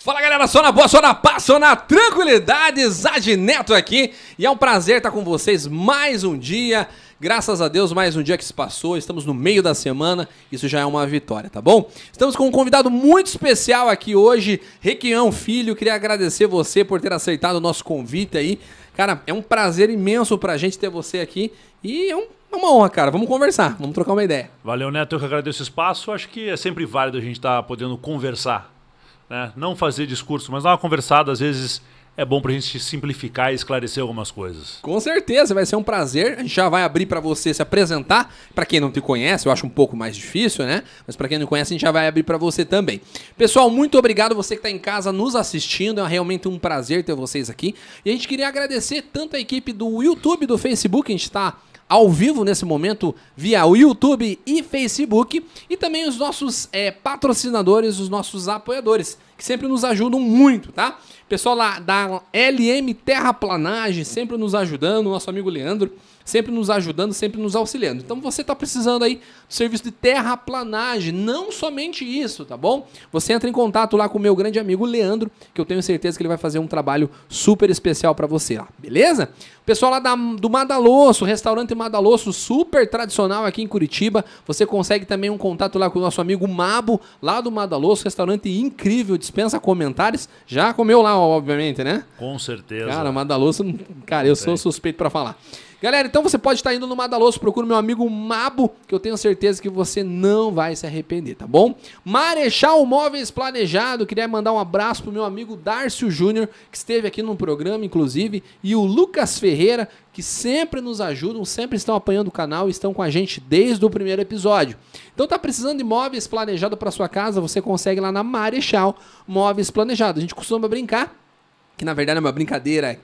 Fala galera, só na boa, só na paz, só na tranquilidade, Zad Neto aqui e é um prazer estar com vocês mais um dia. Graças a Deus, mais um dia que se passou, estamos no meio da semana, isso já é uma vitória, tá bom? Estamos com um convidado muito especial aqui hoje, Requião Filho, queria agradecer você por ter aceitado o nosso convite aí. Cara, é um prazer imenso pra gente ter você aqui e é um é uma honra, cara. Vamos conversar, vamos trocar uma ideia. Valeu, Neto. Eu que agradeço o espaço. Acho que é sempre válido a gente estar tá podendo conversar. Né? Não fazer discurso, mas dar uma conversada, às vezes é bom para a gente simplificar e esclarecer algumas coisas. Com certeza, vai ser um prazer. A gente já vai abrir para você se apresentar. Para quem não te conhece, eu acho um pouco mais difícil, né? Mas para quem não conhece, a gente já vai abrir para você também. Pessoal, muito obrigado você que está em casa nos assistindo. É realmente um prazer ter vocês aqui. E a gente queria agradecer tanto a equipe do YouTube, do Facebook, a gente está ao vivo nesse momento via o YouTube e Facebook e também os nossos é, patrocinadores, os nossos apoiadores, que sempre nos ajudam muito, tá? Pessoal lá da LM Terraplanagem sempre nos ajudando, nosso amigo Leandro sempre nos ajudando, sempre nos auxiliando. Então você está precisando aí do serviço de terraplanagem, não somente isso, tá bom? Você entra em contato lá com o meu grande amigo Leandro, que eu tenho certeza que ele vai fazer um trabalho super especial para você lá, beleza? Pessoal lá da, do Madalosso, restaurante Madalosso, super tradicional aqui em Curitiba. Você consegue também um contato lá com o nosso amigo Mabo, lá do Madalosso, restaurante incrível, dispensa comentários. Já comeu lá, obviamente, né? Com certeza. Cara, Madalosso, cara, eu sou suspeito para falar. Galera, então você pode estar indo no Madaloso, procura meu amigo Mabo, que eu tenho certeza que você não vai se arrepender, tá bom? Marechal Móveis Planejado, queria mandar um abraço pro meu amigo Darcio Júnior, que esteve aqui no programa, inclusive, e o Lucas Ferreira, que sempre nos ajudam, sempre estão apanhando o canal estão com a gente desde o primeiro episódio. Então tá precisando de móveis planejados para sua casa, você consegue lá na Marechal Móveis Planejado. A gente costuma brincar que na verdade é uma brincadeira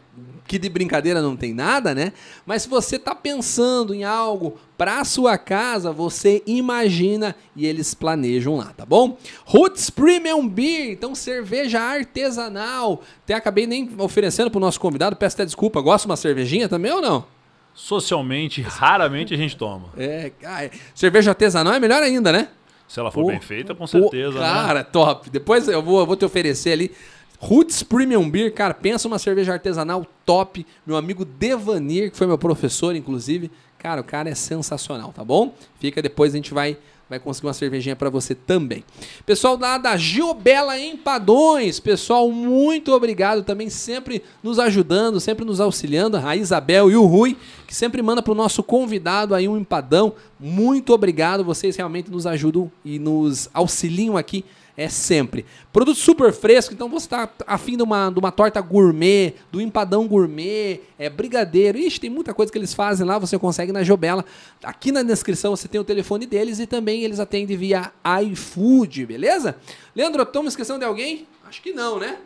que de brincadeira não tem nada, né? Mas se você está pensando em algo para sua casa, você imagina e eles planejam lá, tá bom? Roots Premium Beer, então cerveja artesanal. Até acabei nem oferecendo para o nosso convidado, peço até desculpa. Gosta de uma cervejinha também ou não? Socialmente, raramente a gente toma. É, cara, cerveja artesanal é melhor ainda, né? Se ela for bem feita, com certeza. Né? cara, né? top. Depois eu vou, eu vou te oferecer ali. Roots Premium Beer, cara, pensa uma cerveja artesanal top. Meu amigo Devanir, que foi meu professor, inclusive. Cara, o cara é sensacional, tá bom? Fica depois, a gente vai vai conseguir uma cervejinha para você também. Pessoal da Giobela Empadões, pessoal, muito obrigado também, sempre nos ajudando, sempre nos auxiliando, a Isabel e o Rui, que sempre manda para o nosso convidado aí um empadão. Muito obrigado, vocês realmente nos ajudam e nos auxiliam aqui é sempre. Produto super fresco, então você está afim de uma, de uma torta gourmet, do empadão gourmet, é brigadeiro. Ixi, tem muita coisa que eles fazem lá, você consegue na Jobela. Aqui na descrição você tem o telefone deles e também eles atendem via iFood, beleza? Leandro, estamos esquecendo de alguém? Acho que não, né?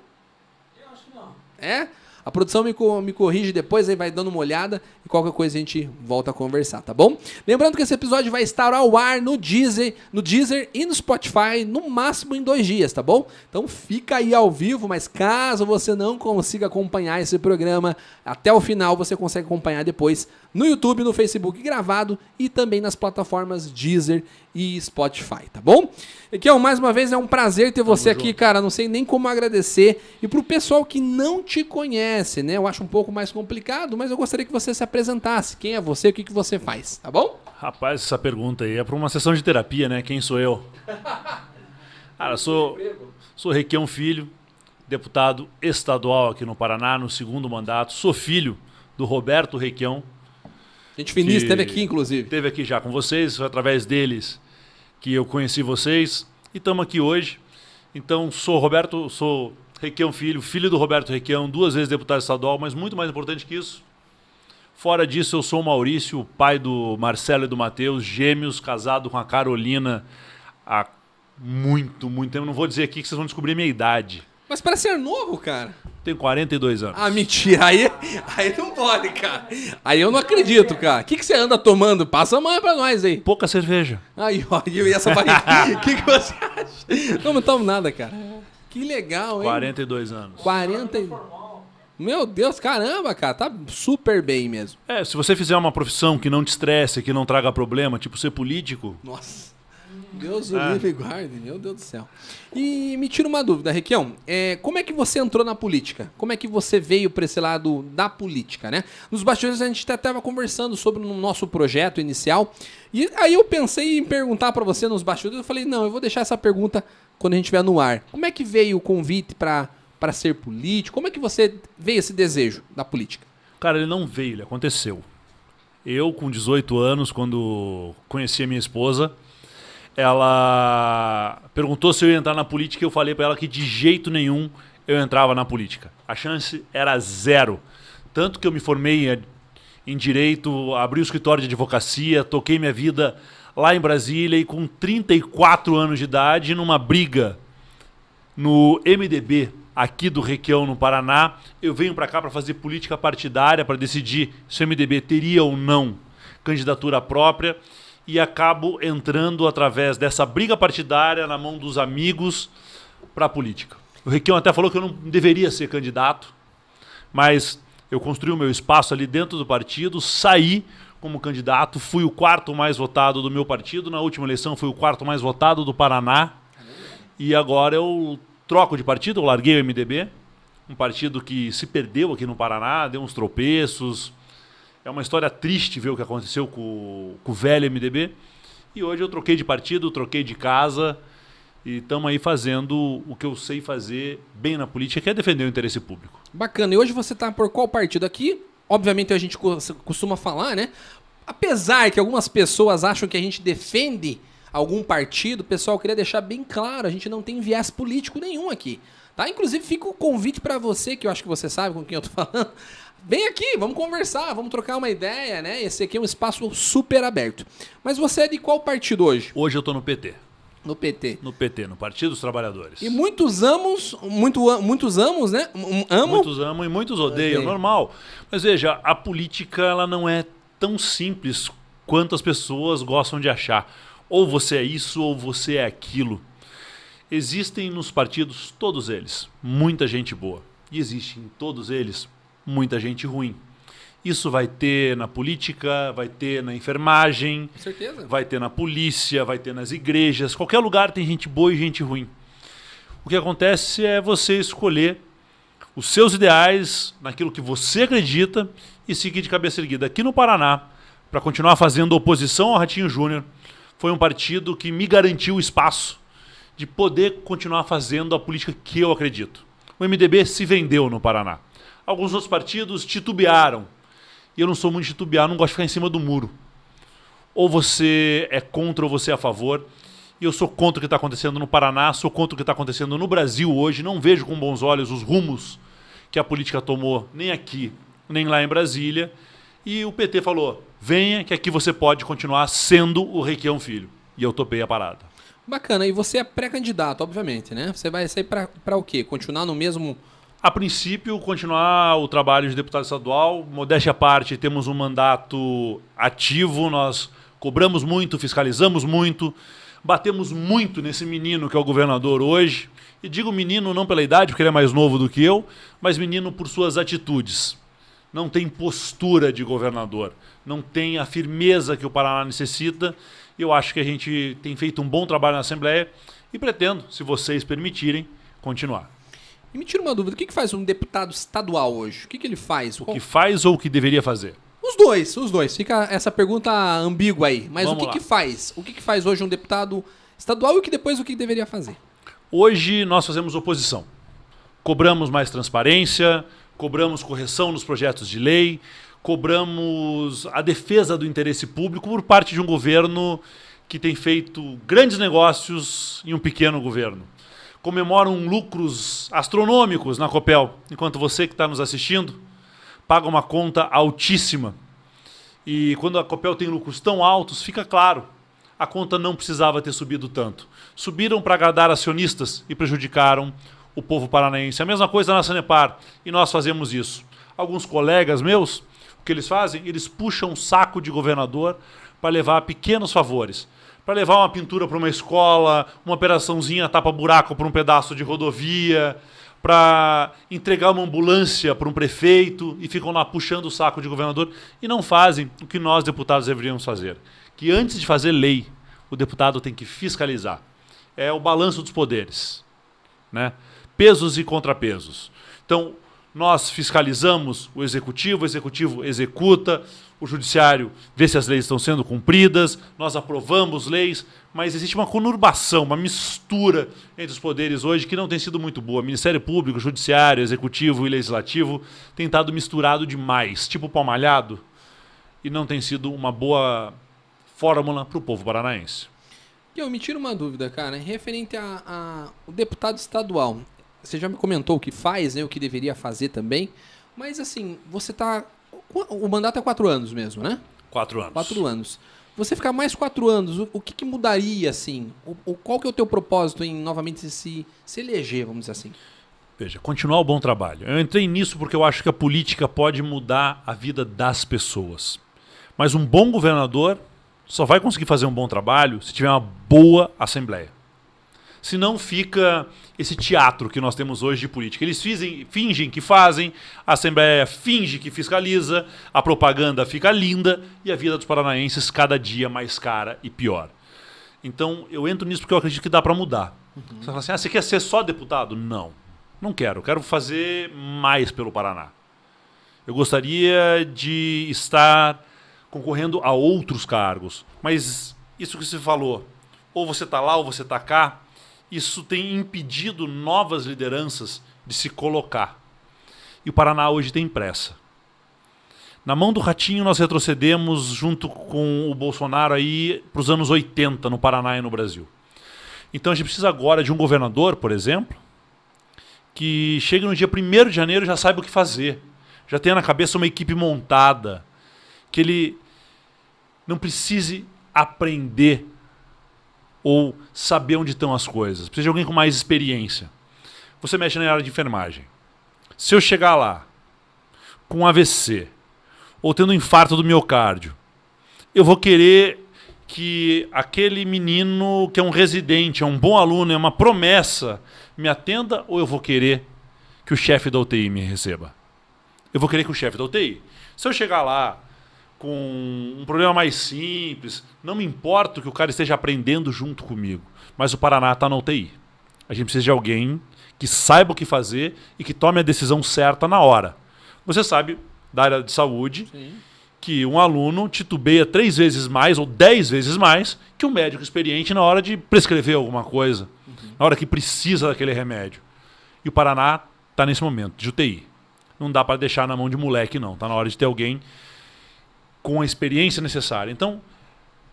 Eu acho que não. É? A produção me, me corrige depois, aí vai dando uma olhada e qualquer coisa a gente volta a conversar, tá bom? Lembrando que esse episódio vai estar ao ar no Deezer, no Deezer e no Spotify no máximo em dois dias, tá bom? Então fica aí ao vivo, mas caso você não consiga acompanhar esse programa até o final, você consegue acompanhar depois no YouTube, no Facebook gravado e também nas plataformas Deezer e Spotify, tá bom? Aqui, ó, mais uma vez é um prazer ter você Tamo aqui, junto. cara. Não sei nem como agradecer. E pro pessoal que não te conhece, né? Eu acho um pouco mais complicado, mas eu gostaria que você se apresentasse. Quem é você? O que, que você faz? Tá bom? Rapaz, essa pergunta aí é para uma sessão de terapia, né? Quem sou eu? Cara, sou, sou Requião Filho, deputado estadual aqui no Paraná, no segundo mandato. Sou filho do Roberto Requião. Gente finíssima, esteve aqui, inclusive. Esteve aqui já com vocês, foi através deles que eu conheci vocês e estamos aqui hoje. Então, sou Roberto, sou Requião Filho, filho do Roberto Requião, duas vezes deputado estadual, mas muito mais importante que isso. Fora disso, eu sou o Maurício, pai do Marcelo e do Matheus, gêmeos, casado com a Carolina há muito, muito tempo. Não vou dizer aqui que vocês vão descobrir a minha idade. Mas parece ser novo, cara. Tenho 42 anos. Ah, mentira. Aí, aí não pode, cara. Aí eu não acredito, cara. O que, que você anda tomando? Passa a manha pra nós aí. Pouca cerveja. Aí, ó. E essa barriga. O que, que você acha? Não, não tomo nada, cara. Que legal, hein? 42 anos. 40. Meu Deus, caramba, cara, tá super bem mesmo. É, se você fizer uma profissão que não te estresse, que não traga problema, tipo ser político. Nossa. Deus o livre e guarde, meu Deus do céu. E me tira uma dúvida, Requião. É, como é que você entrou na política? Como é que você veio para esse lado da política, né? Nos bastidores a gente até estava conversando sobre o nosso projeto inicial. E aí eu pensei em perguntar para você nos bastidores. Eu falei, não, eu vou deixar essa pergunta quando a gente estiver no ar. Como é que veio o convite para ser político? Como é que você veio esse desejo da política? Cara, ele não veio, ele aconteceu. Eu, com 18 anos, quando conheci a minha esposa, ela perguntou se eu ia entrar na política e eu falei para ela que de jeito nenhum eu entrava na política. A chance era zero. Tanto que eu me formei em direito, abri o escritório de advocacia, toquei minha vida lá em Brasília e com 34 anos de idade, numa briga no MDB aqui do Requião, no Paraná, eu venho para cá para fazer política partidária, para decidir se o MDB teria ou não candidatura própria e acabo entrando através dessa briga partidária na mão dos amigos para a política. O Requião até falou que eu não deveria ser candidato, mas eu construí o meu espaço ali dentro do partido, saí como candidato, fui o quarto mais votado do meu partido, na última eleição fui o quarto mais votado do Paraná. E agora eu troco de partido, eu larguei o MDB, um partido que se perdeu aqui no Paraná, deu uns tropeços, é uma história triste ver o que aconteceu com, com o velho MDB. E hoje eu troquei de partido, troquei de casa e estamos aí fazendo o que eu sei fazer bem na política, que é defender o interesse público. Bacana. E hoje você está por qual partido aqui? Obviamente a gente costuma falar, né? Apesar que algumas pessoas acham que a gente defende algum partido, pessoal, eu queria deixar bem claro, a gente não tem viés político nenhum aqui. Tá? Inclusive fica o convite para você, que eu acho que você sabe com quem eu tô falando, Vem aqui, vamos conversar, vamos trocar uma ideia, né? Esse aqui é um espaço super aberto. Mas você é de qual partido hoje? Hoje eu tô no PT. No PT. No PT, no Partido dos Trabalhadores. E muitos amos, muito, muitos amos, né? Amo. Muitos amam e muitos odeiam, normal. Mas veja, a política ela não é tão simples quanto as pessoas gostam de achar. Ou você é isso ou você é aquilo. Existem nos partidos, todos eles, muita gente boa. E existe em todos eles muita gente ruim. Isso vai ter na política, vai ter na enfermagem, vai ter na polícia, vai ter nas igrejas. Qualquer lugar tem gente boa e gente ruim. O que acontece é você escolher os seus ideais, naquilo que você acredita e seguir de cabeça erguida. Aqui no Paraná, para continuar fazendo oposição ao Ratinho Júnior, foi um partido que me garantiu o espaço de poder continuar fazendo a política que eu acredito. O MDB se vendeu no Paraná. Alguns outros partidos titubearam. E eu não sou muito titubear, não gosto de ficar em cima do muro. Ou você é contra ou você é a favor. E eu sou contra o que está acontecendo no Paraná, sou contra o que está acontecendo no Brasil hoje. Não vejo com bons olhos os rumos que a política tomou, nem aqui, nem lá em Brasília. E o PT falou: venha, que aqui você pode continuar sendo o Requião Filho. E eu topei a parada. Bacana. E você é pré-candidato, obviamente, né? Você vai sair para o quê? Continuar no mesmo a princípio, continuar o trabalho de deputado estadual. Modéstia à parte, temos um mandato ativo, nós cobramos muito, fiscalizamos muito, batemos muito nesse menino que é o governador hoje. E digo menino não pela idade, porque ele é mais novo do que eu, mas menino por suas atitudes. Não tem postura de governador, não tem a firmeza que o Paraná necessita. Eu acho que a gente tem feito um bom trabalho na Assembleia e pretendo, se vocês permitirem, continuar. E me tira uma dúvida, o que, que faz um deputado estadual hoje? O que, que ele faz? O Qual... que faz ou o que deveria fazer? Os dois, os dois. Fica essa pergunta ambígua aí. Mas Vamos o que, que faz? O que, que faz hoje um deputado estadual e o que depois o que deveria fazer? Hoje nós fazemos oposição. Cobramos mais transparência, cobramos correção nos projetos de lei, cobramos a defesa do interesse público por parte de um governo que tem feito grandes negócios em um pequeno governo comemoram lucros astronômicos na Copel, enquanto você que está nos assistindo paga uma conta altíssima. E quando a Copel tem lucros tão altos, fica claro, a conta não precisava ter subido tanto. Subiram para agradar acionistas e prejudicaram o povo paranaense. A mesma coisa na Sanepar, e nós fazemos isso. Alguns colegas meus, o que eles fazem? Eles puxam um saco de governador para levar pequenos favores para levar uma pintura para uma escola, uma operaçãozinha tapa-buraco para um pedaço de rodovia, para entregar uma ambulância para um prefeito e ficam lá puxando o saco de governador e não fazem o que nós deputados deveríamos fazer. Que antes de fazer lei, o deputado tem que fiscalizar. É o balanço dos poderes, né? Pesos e contrapesos. Então, nós fiscalizamos o executivo, o executivo executa, o judiciário vê se as leis estão sendo cumpridas, nós aprovamos leis, mas existe uma conurbação, uma mistura entre os poderes hoje que não tem sido muito boa. Ministério Público, Judiciário, Executivo e Legislativo tem estado misturado demais, tipo palmalhado, e não tem sido uma boa fórmula para o povo paranaense. Eu me tiro uma dúvida, cara, referente a, a o deputado estadual. Você já me comentou o que faz, né? O que deveria fazer também. Mas assim, você tá. O mandato é quatro anos mesmo, né? Quatro anos. Quatro anos. Você ficar mais quatro anos, o, o que, que, mudaria, assim? O, o, qual que é o teu propósito em novamente se, se eleger, vamos dizer assim? Veja, continuar o bom trabalho. Eu entrei nisso porque eu acho que a política pode mudar a vida das pessoas. Mas um bom governador só vai conseguir fazer um bom trabalho se tiver uma boa assembleia. Senão fica esse teatro que nós temos hoje de política. Eles fizem, fingem que fazem, a Assembleia finge que fiscaliza, a propaganda fica linda e a vida dos paranaenses cada dia mais cara e pior. Então eu entro nisso porque eu acredito que dá para mudar. Uhum. Você fala assim: ah, você quer ser só deputado? Não, não quero. Eu quero fazer mais pelo Paraná. Eu gostaria de estar concorrendo a outros cargos. Mas isso que você falou, ou você está lá ou você está cá, isso tem impedido novas lideranças de se colocar. E o Paraná hoje tem pressa. Na mão do Ratinho nós retrocedemos junto com o Bolsonaro aí para os anos 80 no Paraná e no Brasil. Então a gente precisa agora de um governador, por exemplo, que chegue no dia 1 de janeiro e já saiba o que fazer. Já tenha na cabeça uma equipe montada, que ele não precise aprender ou saber onde estão as coisas. Precisa de alguém com mais experiência. Você mexe na área de enfermagem. Se eu chegar lá com AVC ou tendo um infarto do miocárdio, eu vou querer que aquele menino que é um residente, é um bom aluno, é uma promessa, me atenda ou eu vou querer que o chefe da UTI me receba? Eu vou querer que o chefe da UTI. Se eu chegar lá com um problema mais simples. Não me importa que o cara esteja aprendendo junto comigo. Mas o Paraná está na UTI. A gente precisa de alguém que saiba o que fazer e que tome a decisão certa na hora. Você sabe, da área de saúde, Sim. que um aluno titubeia três vezes mais ou dez vezes mais que um médico experiente na hora de prescrever alguma coisa, uhum. na hora que precisa daquele remédio. E o Paraná está nesse momento, de UTI. Não dá para deixar na mão de moleque, não. Está na hora de ter alguém com a experiência necessária. Então,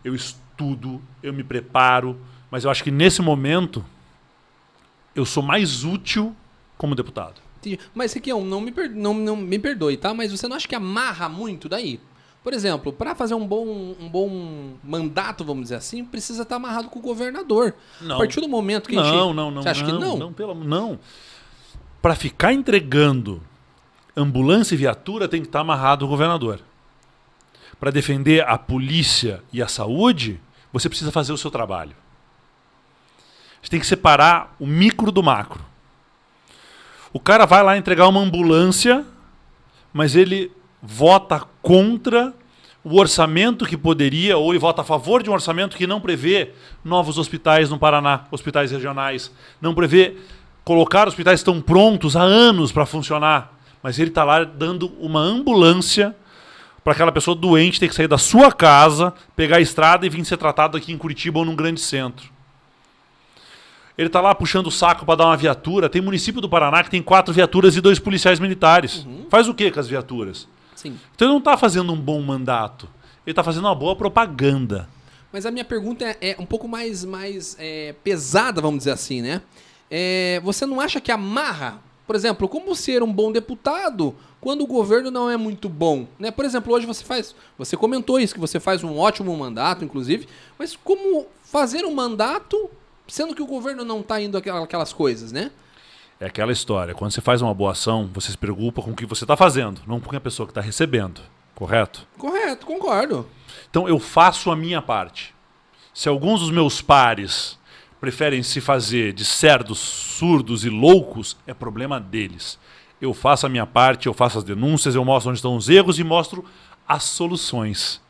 eu estudo, eu me preparo, mas eu acho que nesse momento eu sou mais útil como deputado. Mas, Requião, não me, per... não, não me perdoe, tá? Mas você não acha que amarra muito daí? Por exemplo, para fazer um bom, um bom mandato, vamos dizer assim, precisa estar amarrado com o governador. Não. A partir do momento que não, a gente. Não, não, não. Você acha não, que não? Não, pelo, não. Para ficar entregando ambulância e viatura, tem que estar amarrado o governador para defender a polícia e a saúde, você precisa fazer o seu trabalho. Você tem que separar o micro do macro. O cara vai lá entregar uma ambulância, mas ele vota contra o orçamento que poderia, ou ele vota a favor de um orçamento que não prevê novos hospitais no Paraná, hospitais regionais, não prevê colocar hospitais tão prontos há anos para funcionar, mas ele está lá dando uma ambulância para aquela pessoa doente ter que sair da sua casa, pegar a estrada e vir ser tratado aqui em Curitiba ou num grande centro. Ele está lá puxando o saco para dar uma viatura. Tem município do Paraná que tem quatro viaturas e dois policiais militares. Uhum. Faz o que com as viaturas? Sim. Então ele não está fazendo um bom mandato. Ele está fazendo uma boa propaganda. Mas a minha pergunta é, é um pouco mais, mais é, pesada, vamos dizer assim, né? É, você não acha que amarra por exemplo, como ser um bom deputado quando o governo não é muito bom? Né? Por exemplo, hoje você faz. Você comentou isso, que você faz um ótimo mandato, inclusive, mas como fazer um mandato sendo que o governo não está indo aquelas coisas, né? É aquela história. Quando você faz uma boa ação, você se preocupa com o que você está fazendo, não com a pessoa que está recebendo. Correto? Correto, concordo. Então eu faço a minha parte. Se alguns dos meus pares preferem se fazer de cerdos, surdos e loucos, é problema deles. Eu faço a minha parte, eu faço as denúncias, eu mostro onde estão os erros e mostro as soluções.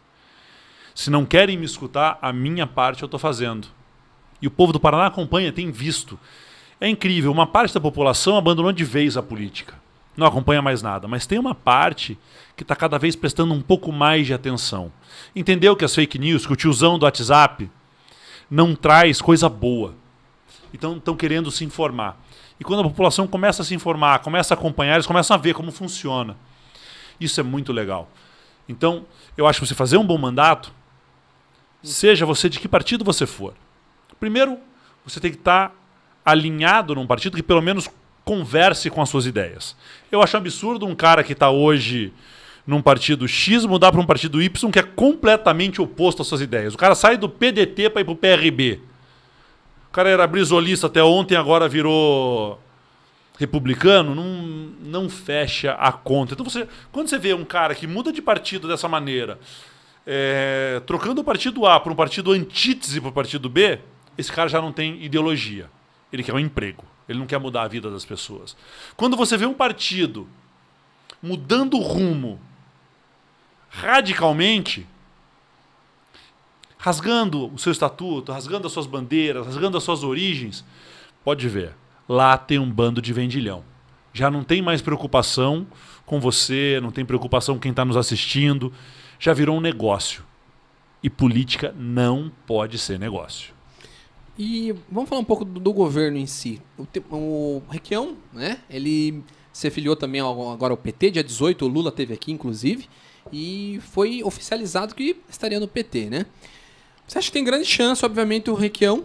Se não querem me escutar, a minha parte eu estou fazendo. E o povo do Paraná acompanha, tem visto. É incrível, uma parte da população abandonou de vez a política. Não acompanha mais nada, mas tem uma parte que está cada vez prestando um pouco mais de atenção. Entendeu que as fake news, que o tiozão do WhatsApp não traz coisa boa. Então estão querendo se informar. E quando a população começa a se informar, começa a acompanhar, eles começam a ver como funciona. Isso é muito legal. Então, eu acho que você fazer um bom mandato, seja você de que partido você for. Primeiro, você tem que estar alinhado num partido que pelo menos converse com as suas ideias. Eu acho absurdo um cara que está hoje num partido X mudar para um partido Y que é completamente oposto às suas ideias. O cara sai do PDT para ir para o PRB. O cara era brisolista até ontem, agora virou republicano, não, não fecha a conta. Então, você, quando você vê um cara que muda de partido dessa maneira, é, trocando o partido A para um partido antítese para o partido B, esse cara já não tem ideologia. Ele quer um emprego. Ele não quer mudar a vida das pessoas. Quando você vê um partido mudando o rumo radicalmente, rasgando o seu estatuto, rasgando as suas bandeiras, rasgando as suas origens, pode ver, lá tem um bando de vendilhão. Já não tem mais preocupação com você, não tem preocupação com quem está nos assistindo, já virou um negócio. E política não pode ser negócio. E vamos falar um pouco do, do governo em si. O, o Requião, né? Ele se filiou também agora ao PT, dia 18, o Lula teve aqui, inclusive e foi oficializado que estaria no PT, né? Você acha que tem grande chance, obviamente, o Requião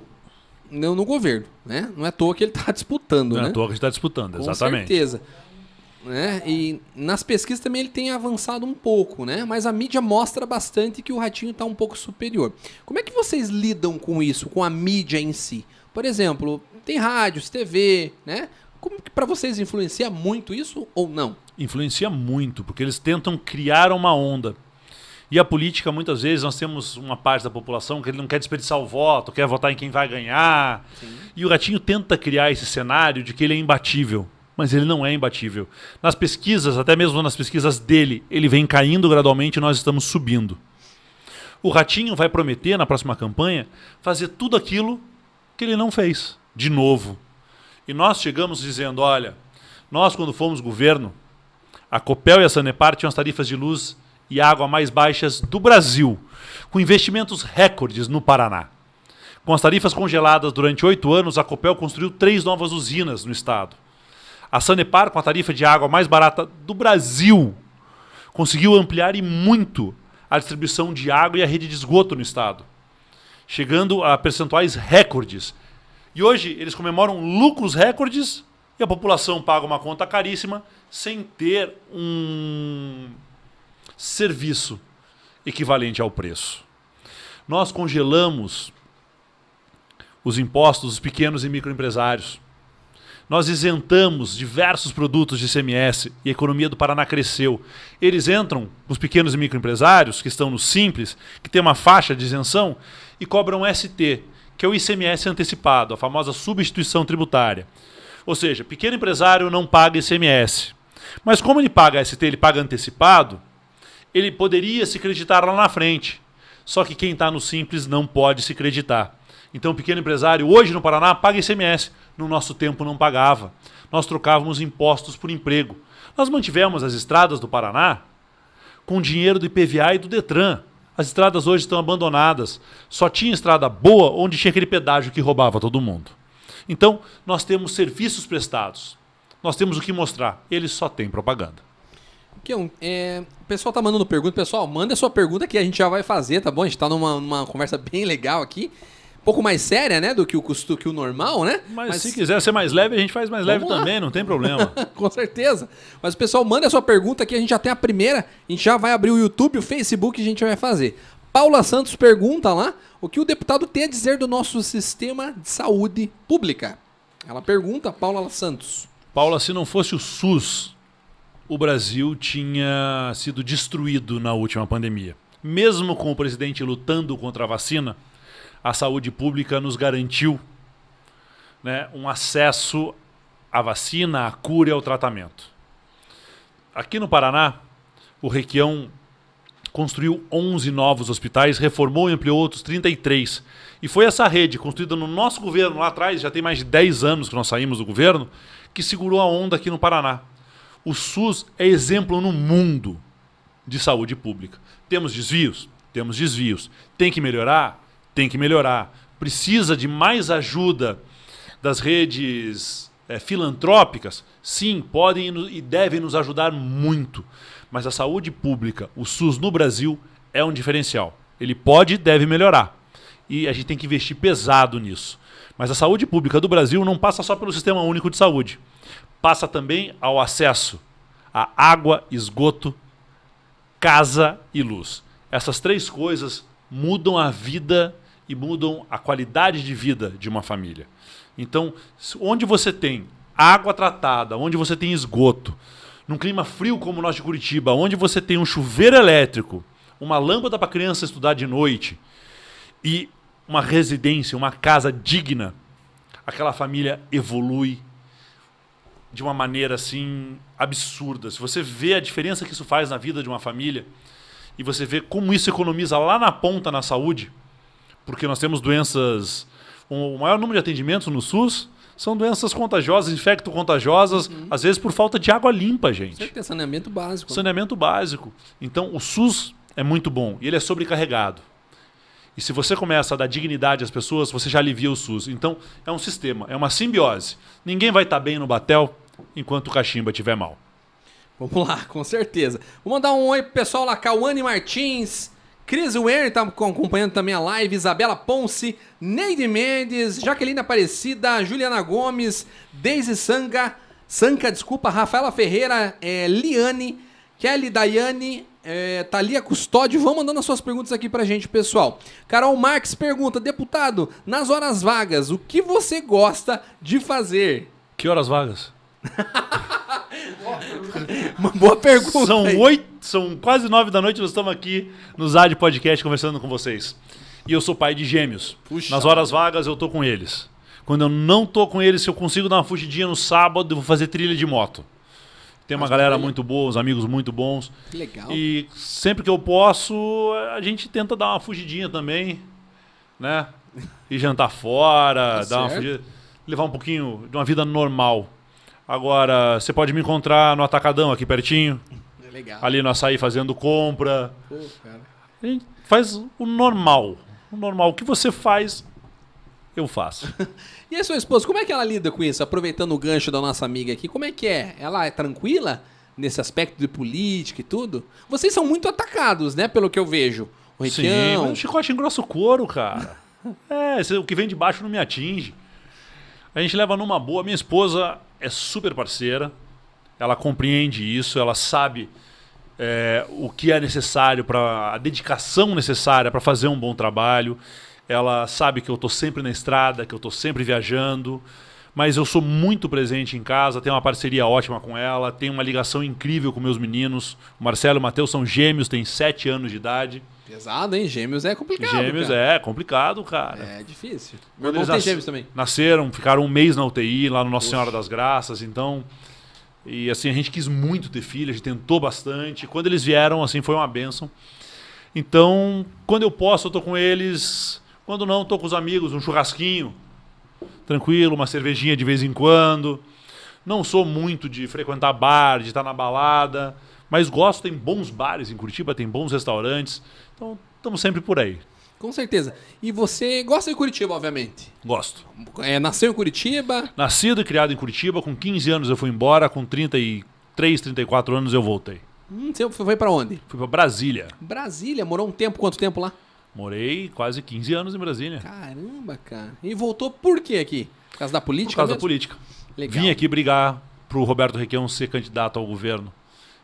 no, no governo, né? Não é à toa que ele está disputando, Não né? é à toa que ele está disputando, exatamente. Com certeza. Né? E nas pesquisas também ele tem avançado um pouco, né? Mas a mídia mostra bastante que o Ratinho está um pouco superior. Como é que vocês lidam com isso, com a mídia em si? Por exemplo, tem rádios, TV, né? Como que para vocês influencia muito isso ou não? Influencia muito, porque eles tentam criar uma onda. E a política, muitas vezes, nós temos uma parte da população que ele não quer desperdiçar o voto, quer votar em quem vai ganhar. Sim. E o Ratinho tenta criar esse cenário de que ele é imbatível. Mas ele não é imbatível. Nas pesquisas, até mesmo nas pesquisas dele, ele vem caindo gradualmente e nós estamos subindo. O Ratinho vai prometer, na próxima campanha, fazer tudo aquilo que ele não fez, de novo. E nós chegamos dizendo: olha, nós, quando fomos governo, a Copel e a Sanepar tinham as tarifas de luz e água mais baixas do Brasil, com investimentos recordes no Paraná. Com as tarifas congeladas durante oito anos, a Copel construiu três novas usinas no estado. A Sanepar, com a tarifa de água mais barata do Brasil, conseguiu ampliar e muito a distribuição de água e a rede de esgoto no estado, chegando a percentuais recordes e hoje eles comemoram lucros recordes e a população paga uma conta caríssima sem ter um serviço equivalente ao preço. Nós congelamos os impostos dos pequenos e microempresários. Nós isentamos diversos produtos de ICMS e a economia do Paraná cresceu. Eles entram, os pequenos e microempresários, que estão no Simples, que tem uma faixa de isenção, e cobram ST, que é o ICMS antecipado, a famosa substituição tributária. Ou seja, pequeno empresário não paga ICMS. Mas como ele paga ST, ele paga antecipado, ele poderia se creditar lá na frente. Só que quem está no Simples não pode se creditar. Então, pequeno empresário, hoje no Paraná, paga ICMS. No nosso tempo, não pagava. Nós trocávamos impostos por emprego. Nós mantivemos as estradas do Paraná com dinheiro do IPVA e do Detran. As estradas hoje estão abandonadas. Só tinha estrada boa onde tinha aquele pedágio que roubava todo mundo. Então, nós temos serviços prestados. Nós temos o que mostrar. Eles só têm propaganda. Kion, é, o pessoal tá mandando pergunta. Pessoal, manda a sua pergunta que a gente já vai fazer, tá bom? A gente tá numa, numa conversa bem legal aqui. Um pouco mais séria, né? Do que o, custo, que o normal, né? Mas, Mas, se quiser ser mais leve, a gente faz mais leve lá. também, não tem problema. Com certeza. Mas o pessoal manda a sua pergunta aqui, a gente já tem a primeira. A gente já vai abrir o YouTube, o Facebook e a gente vai fazer. Paula Santos pergunta lá o que o deputado tem a dizer do nosso sistema de saúde pública. Ela pergunta, Paula Santos. Paula, se não fosse o SUS, o Brasil tinha sido destruído na última pandemia. Mesmo com o presidente lutando contra a vacina, a saúde pública nos garantiu né, um acesso à vacina, à cura e ao tratamento. Aqui no Paraná, o Requião construiu 11 novos hospitais, reformou e ampliou outros 33. E foi essa rede, construída no nosso governo lá atrás, já tem mais de 10 anos que nós saímos do governo, que segurou a onda aqui no Paraná. O SUS é exemplo no mundo de saúde pública. Temos desvios? Temos desvios. Tem que melhorar? Tem que melhorar. Precisa de mais ajuda das redes é, filantrópicas? Sim, podem e devem nos ajudar muito. Mas a saúde pública, o SUS no Brasil, é um diferencial. Ele pode e deve melhorar. E a gente tem que investir pesado nisso. Mas a saúde pública do Brasil não passa só pelo Sistema Único de Saúde. Passa também ao acesso a água, esgoto, casa e luz. Essas três coisas mudam a vida e mudam a qualidade de vida de uma família. Então, onde você tem água tratada, onde você tem esgoto, num clima frio como o nosso de Curitiba, onde você tem um chuveiro elétrico, uma lâmpada para criança estudar de noite e uma residência, uma casa digna, aquela família evolui de uma maneira assim absurda. Se você vê a diferença que isso faz na vida de uma família e você vê como isso economiza lá na ponta na saúde, porque nós temos doenças, o maior número de atendimentos no SUS são doenças contagiosas, infecto-contagiosas, uhum. às vezes por falta de água limpa, gente. Tem saneamento básico. Saneamento básico. Então, o SUS é muito bom e ele é sobrecarregado. E se você começa a dar dignidade às pessoas, você já alivia o SUS. Então, é um sistema, é uma simbiose. Ninguém vai estar bem no batel enquanto o cachimba estiver mal. Vamos lá, com certeza. Vou mandar um oi pro pessoal lá, Cauane Martins, Cris Werner tá acompanhando também a live, Isabela Ponce, Neide Mendes, Jaqueline Aparecida, Juliana Gomes, Deise Sanga, Sanca, desculpa, Rafaela Ferreira, é, Liane, Kelly Daiane, é, Thalia Custódio, vão mandando as suas perguntas aqui pra gente, pessoal. Carol Marques pergunta, deputado, nas horas vagas, o que você gosta de fazer? Que horas vagas? Uma boa pergunta. São oito, são quase nove da noite, nós estamos aqui no ZAD Podcast conversando com vocês. E eu sou pai de gêmeos. Puxa. Nas horas vagas eu tô com eles. Quando eu não tô com eles, se eu consigo dar uma fugidinha no sábado, eu vou fazer trilha de moto. Tem uma Mas galera muito boa, uns amigos muito bons. Que legal. E sempre que eu posso, a gente tenta dar uma fugidinha também, né? E jantar fora, tá dar certo. uma fugida, levar um pouquinho de uma vida normal. Agora, você pode me encontrar no Atacadão aqui pertinho. É legal. Ali no açaí fazendo compra. Pô. A gente faz o normal. O normal. O que você faz, eu faço. e a sua esposa, como é que ela lida com isso? Aproveitando o gancho da nossa amiga aqui, como é que é? Ela é tranquila nesse aspecto de política e tudo? Vocês são muito atacados, né? Pelo que eu vejo. O Sim, mas o chicote engrossa o couro, cara. é, o que vem de baixo não me atinge. A gente leva numa boa. Minha esposa é super parceira, ela compreende isso, ela sabe é, o que é necessário para a dedicação necessária para fazer um bom trabalho. Ela sabe que eu estou sempre na estrada, que eu estou sempre viajando, mas eu sou muito presente em casa, tenho uma parceria ótima com ela, tenho uma ligação incrível com meus meninos. O Marcelo e o Matheus são gêmeos, têm sete anos de idade. Pesado, hein? Gêmeos é complicado. Gêmeos cara. é complicado, cara. É difícil. Meu irmão tem gêmeos também. Nasceram, ficaram um mês na UTI, lá no Nossa Poxa. Senhora das Graças, então. E assim, a gente quis muito ter filhos, a gente tentou bastante. Quando eles vieram, assim, foi uma benção. Então, quando eu posso, eu tô com eles. Quando não, tô com os amigos, um churrasquinho. Tranquilo, uma cervejinha de vez em quando. Não sou muito de frequentar bar, de estar na balada. Mas gosto, tem bons bares em Curitiba, tem bons restaurantes. Então, estamos sempre por aí. Com certeza. E você gosta de Curitiba, obviamente? Gosto. É, nasceu em Curitiba? Nascido e criado em Curitiba. Com 15 anos eu fui embora. Com 33, 34 anos eu voltei. Hum, você foi para onde? Fui para Brasília. Brasília? Morou um tempo? Quanto tempo lá? Morei quase 15 anos em Brasília. Caramba, cara. E voltou por quê aqui? Por causa da política? Por causa mesmo? da política. Legal. Vim aqui brigar pro Roberto Requião ser candidato ao governo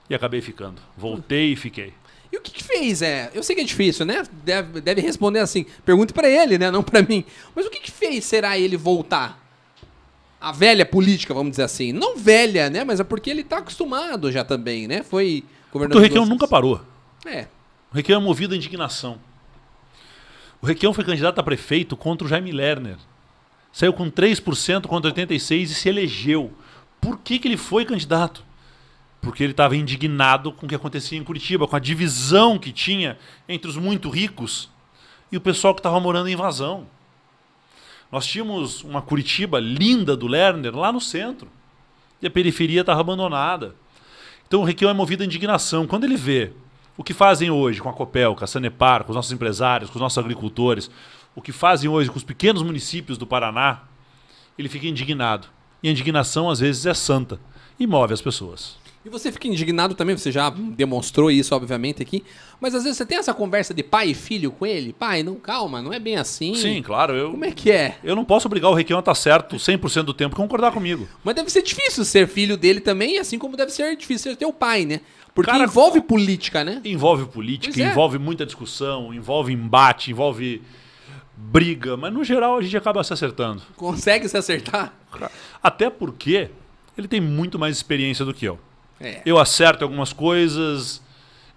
e acabei ficando. Voltei e fiquei. E o que, que, fez? É, eu sei que é difícil, né? Deve, deve responder assim. Pergunte para ele, né? Não para mim. Mas o que, que fez será ele voltar? A velha política, vamos dizer assim. Não velha, né? Mas é porque ele tá acostumado já também, né? Foi governador. O Requião nunca parou. É. O Requião é movido à indignação. O Requião foi candidato a prefeito contra o Jaime Lerner. Saiu com 3% contra 86% e se elegeu. Por que, que ele foi candidato? Porque ele estava indignado com o que acontecia em Curitiba, com a divisão que tinha entre os muito ricos e o pessoal que estava morando em invasão. Nós tínhamos uma Curitiba linda do Lerner lá no centro e a periferia estava abandonada. Então o Requião é movido a indignação. Quando ele vê o que fazem hoje com a Copel, com a Sanepar, com os nossos empresários, com os nossos agricultores, o que fazem hoje com os pequenos municípios do Paraná, ele fica indignado. E a indignação, às vezes, é santa e move as pessoas. E você fica indignado também, você já demonstrou isso, obviamente, aqui. Mas às vezes você tem essa conversa de pai e filho com ele. Pai, não, calma, não é bem assim. Sim, claro. Eu, Como é que é? eu não posso obrigar o Requião a estar certo 100% do tempo concordar comigo. Mas deve ser difícil ser filho dele também, assim como deve ser difícil ser teu pai, né? Porque Cara, envolve política, né? Envolve política, é. envolve muita discussão, envolve embate, envolve briga, mas no geral a gente acaba se acertando. Consegue se acertar? Até porque ele tem muito mais experiência do que eu. É. Eu acerto algumas coisas,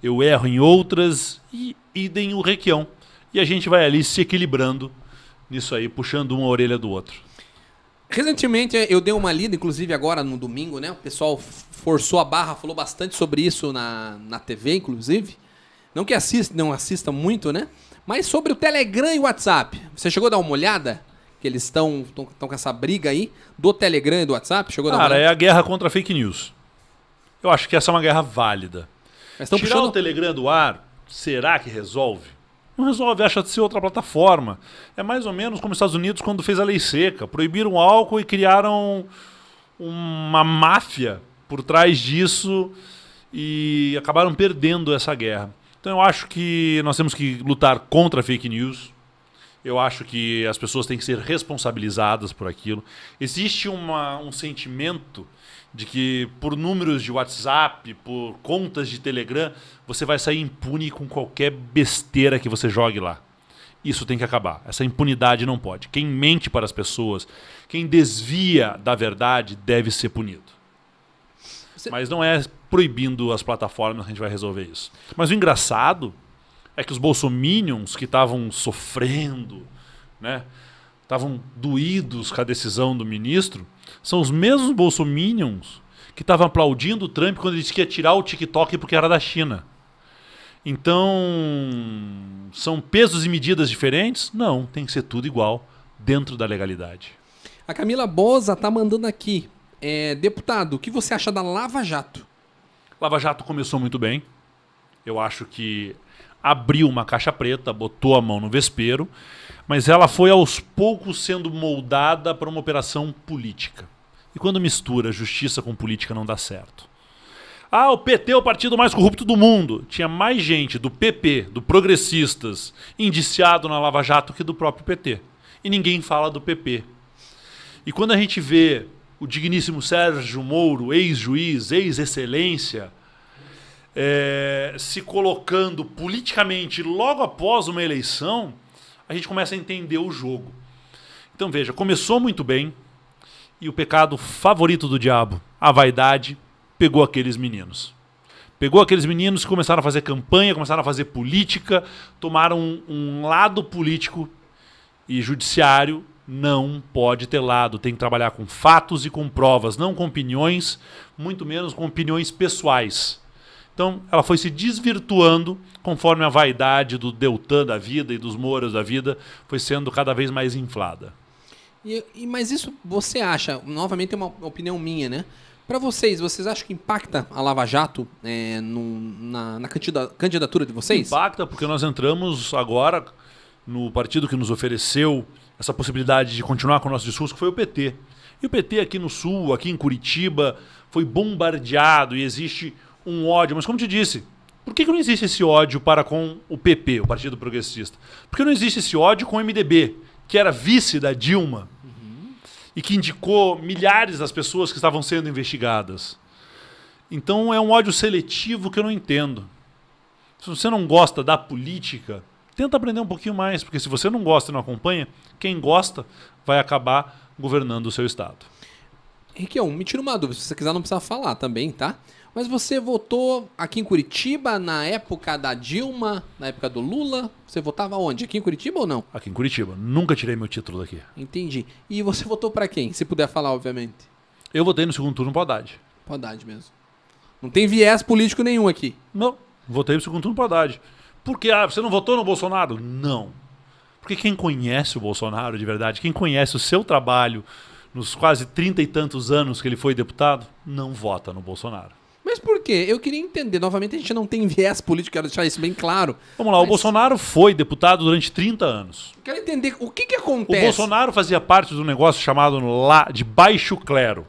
eu erro em outras e idem o Requião. E a gente vai ali se equilibrando nisso aí, puxando uma orelha do outro. Recentemente eu dei uma lida, inclusive agora no domingo, né? O pessoal forçou a barra, falou bastante sobre isso na, na TV, inclusive. Não que assista, não assista muito, né? Mas sobre o Telegram e o WhatsApp. Você chegou a dar uma olhada? Que eles estão com essa briga aí do Telegram e do WhatsApp? Chegou a dar uma Cara, é a guerra contra a fake news. Eu acho que essa é uma guerra válida. Tirar o puxando... Telegram do ar, será que resolve? Não resolve, acha de ser outra plataforma. É mais ou menos como os Estados Unidos quando fez a lei seca. Proibiram o álcool e criaram uma máfia por trás disso e acabaram perdendo essa guerra. Então eu acho que nós temos que lutar contra a fake news. Eu acho que as pessoas têm que ser responsabilizadas por aquilo. Existe uma, um sentimento de que por números de WhatsApp, por contas de Telegram, você vai sair impune com qualquer besteira que você jogue lá. Isso tem que acabar. Essa impunidade não pode. Quem mente para as pessoas, quem desvia da verdade, deve ser punido. Você- Mas não é proibindo as plataformas que a gente vai resolver isso. Mas o engraçado é que os bolsominions que estavam sofrendo, né, estavam doídos com a decisão do ministro, são os mesmos bolsominions que estavam aplaudindo o Trump quando ele disse que ia tirar o TikTok porque era da China. Então, são pesos e medidas diferentes? Não, tem que ser tudo igual dentro da legalidade. A Camila Boza tá mandando aqui. É, deputado, o que você acha da Lava Jato? Lava Jato começou muito bem. Eu acho que abriu uma caixa preta, botou a mão no vespeiro, mas ela foi aos poucos sendo moldada para uma operação política. E quando mistura justiça com política não dá certo. Ah, o PT é o partido mais corrupto do mundo. Tinha mais gente do PP, do Progressistas, indiciado na Lava Jato que do próprio PT. E ninguém fala do PP. E quando a gente vê o digníssimo Sérgio Moro, ex-juiz, ex-excelência, é, se colocando politicamente logo após uma eleição, a gente começa a entender o jogo. Então veja, começou muito bem e o pecado favorito do diabo, a vaidade, pegou aqueles meninos. Pegou aqueles meninos que começaram a fazer campanha, começaram a fazer política, tomaram um, um lado político e judiciário não pode ter lado, tem que trabalhar com fatos e com provas, não com opiniões, muito menos com opiniões pessoais. Então, ela foi se desvirtuando conforme a vaidade do Deltan da vida e dos Moras da vida foi sendo cada vez mais inflada. E, e- mas isso você acha, novamente é uma opinião minha, né? Para vocês, vocês acham que impacta a Lava Jato é, no- na, na candida- candidatura de vocês? Impacta porque nós entramos agora no partido que nos ofereceu essa possibilidade de continuar com o nosso discurso, que foi o PT. E o PT aqui no Sul, aqui em Curitiba, foi bombardeado e existe um ódio. Mas como te disse, por que, que não existe esse ódio para com o PP, o Partido Progressista? Porque não existe esse ódio com o MDB, que era vice da Dilma e que indicou milhares das pessoas que estavam sendo investigadas. Então é um ódio seletivo que eu não entendo. Se você não gosta da política, tenta aprender um pouquinho mais, porque se você não gosta e não acompanha, quem gosta vai acabar governando o seu estado. Riquião, me tira uma dúvida, se você quiser não precisa falar também, tá? Mas você votou aqui em Curitiba na época da Dilma, na época do Lula? Você votava onde? Aqui em Curitiba ou não? Aqui em Curitiba, nunca tirei meu título daqui. Entendi. E você votou pra quem? Se puder falar, obviamente. Eu votei no segundo turno para Haddad. Pro Haddad mesmo. Não tem viés político nenhum aqui. Não, votei no segundo turno para Haddad. Por que? Ah, você não votou no Bolsonaro? Não. Porque quem conhece o Bolsonaro de verdade, quem conhece o seu trabalho nos quase trinta e tantos anos que ele foi deputado, não vota no Bolsonaro. Por quê? Eu queria entender. Novamente, a gente não tem viés político, quero deixar isso bem claro. Vamos lá, Mas o Bolsonaro foi deputado durante 30 anos. Quero entender o que, que O acontece. Bolsonaro fazia parte um negócio chamado lá de baixo clero.